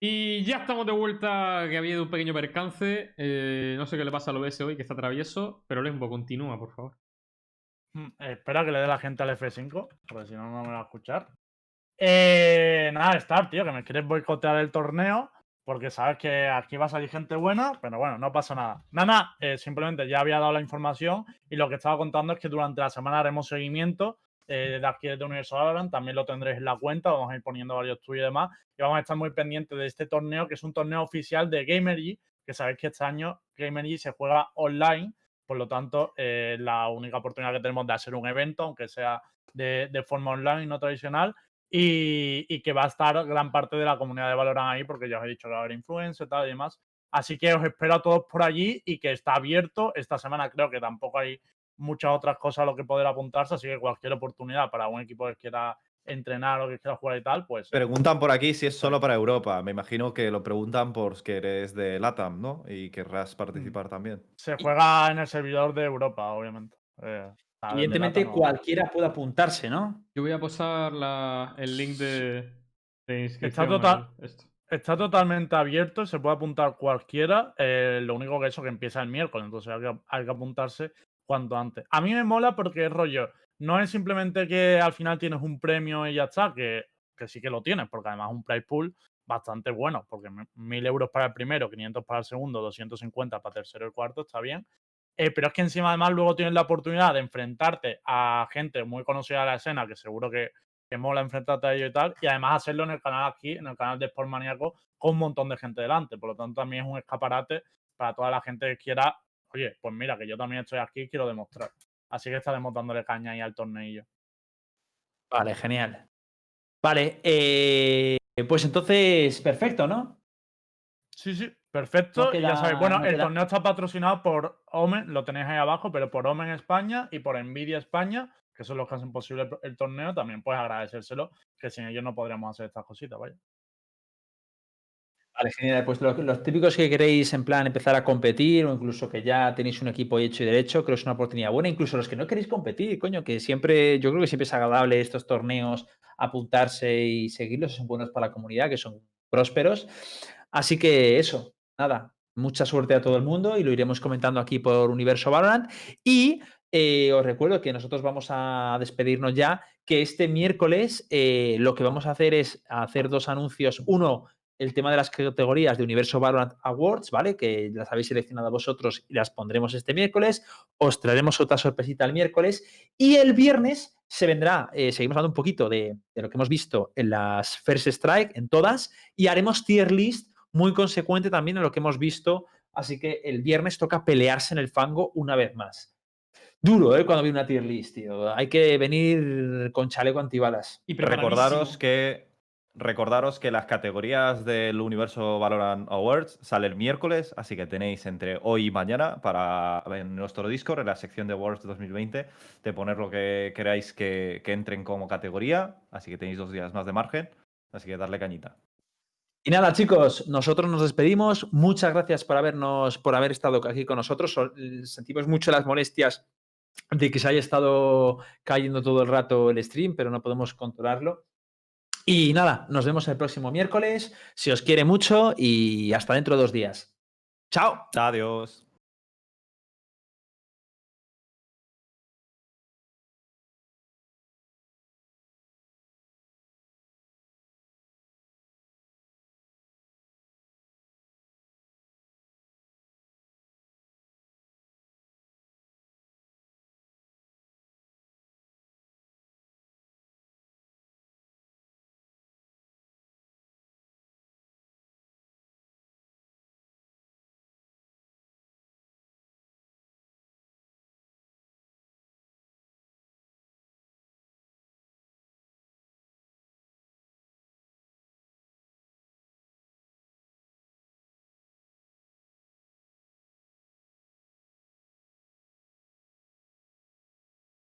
y ya estamos de vuelta, que ha habido un pequeño percance. Eh, no sé qué le pasa al OBS hoy, que está travieso, pero Lembo, continúa, por favor. Mm, eh, espera que le dé la gente al F5, porque si no, no me va a escuchar. Eh, nada, Star, tío, que me quieres boicotear el torneo, porque sabes que aquí va a salir gente buena, pero bueno, no pasa nada. Nada, eh, simplemente ya había dado la información y lo que estaba contando es que durante la semana haremos seguimiento eh, de aquí desde Universo Valorant, también lo tendréis en la cuenta, vamos a ir poniendo varios tweets y demás, y vamos a estar muy pendientes de este torneo, que es un torneo oficial de Gamergy, que sabéis que este año Gamergy se juega online, por lo tanto, eh, la única oportunidad que tenemos de hacer un evento, aunque sea de, de forma online, no tradicional, y, y que va a estar gran parte de la comunidad de Valorant ahí, porque ya os he dicho que va a haber tal y demás. Así que os espero a todos por allí y que está abierto. Esta semana creo que tampoco hay muchas otras cosas a lo que poder apuntarse, así que cualquier oportunidad para un equipo que quiera entrenar o que quiera jugar y tal, pues Preguntan por aquí si es solo para Europa. Me imagino que lo preguntan por que eres de LATAM, ¿no? Y querrás participar también. se juega en el servidor de Europa, obviamente. Eh, Evidentemente, LATAM no. cualquiera puede apuntarse, ¿no? Yo voy a posar la- el link de, de inscripción. total- al- esto. Está totalmente abierto, se puede apuntar cualquiera. eh, lo único que eso que empieza el miércoles, entonces hay que, hay que apuntarse cuanto antes. A mí me mola porque es rollo. No es simplemente que al final tienes un premio y ya está, que, que sí que lo tienes, porque además es un prize pool bastante bueno, porque me- 1000 euros para el primero, 500 para el segundo, 250 para tercero y cuarto, está bien. Eh, pero es que encima además luego tienes la oportunidad de enfrentarte a gente muy conocida de la escena, que seguro que, que mola enfrentarte a ellos y tal, y además hacerlo en el canal aquí, en el canal de Sport Maníaco, con un montón de gente delante. Por lo tanto, también es un escaparate para toda la gente que quiera, oye, pues mira, que yo también estoy aquí y quiero demostrar. Así que estaremos dándole caña ahí al torneillo. Vale, genial. Vale, eh, pues entonces, perfecto, ¿no? Sí, sí, perfecto. y ya sabéis, bueno, no el queda- torneo está patrocinado por Omen, lo tenéis ahí abajo, pero por Omen España y por Nvidia España, que son los que hacen posible el, el torneo. También puedes agradecérselo, que sin ellos no podríamos hacer estas cositas, vaya. Vale, genial. Pues lo- los típicos que queréis en plan empezar a competir o incluso que ya tenéis un equipo hecho y derecho, creo que es una oportunidad buena. Incluso los que no queréis competir, coño, que siempre, yo creo que siempre es agradable estos torneos, apuntarse y seguirlos, son buenos para la comunidad, que son prósperos. Así que eso, nada, mucha suerte a todo el mundo y lo iremos comentando aquí por Universo Valorant. Y eh, os recuerdo que nosotros vamos a despedirnos ya, que este miércoles eh, lo que vamos a hacer es hacer dos anuncios. Uno el tema de las categorías de Universo Valorant Awards, ¿vale? Que las habéis seleccionado vosotros y las pondremos este miércoles. Os traeremos otra sorpresita el miércoles. Y el viernes se vendrá, eh, seguimos hablando un poquito de, de, lo que hemos visto en las First Strike, en todas, y haremos tier list muy consecuente también en lo que hemos visto. Así que el viernes toca pelearse en el fango una vez más. Duro, ¿eh? Cuando vi una tier list, tío. Hay que venir con chaleco antibalas. Y recordaros que Recordaros que las categorías del Universo Valorant Awards salen el miércoles, así que tenéis entre hoy y mañana para en nuestro Discord, en la sección de Awards 2020, de poner lo que queráis que, que entren como categoría. Así que tenéis dos días más de margen, así que darle cañita. Y nada, chicos, nosotros nos despedimos. Muchas gracias por habernos, por haber estado aquí con nosotros. Sentimos mucho las molestias de que se haya estado cayendo todo el rato el stream, pero no podemos controlarlo. Y nada, nos vemos el próximo miércoles. Si os quiere mucho y hasta dentro de dos días. Chao. Adiós.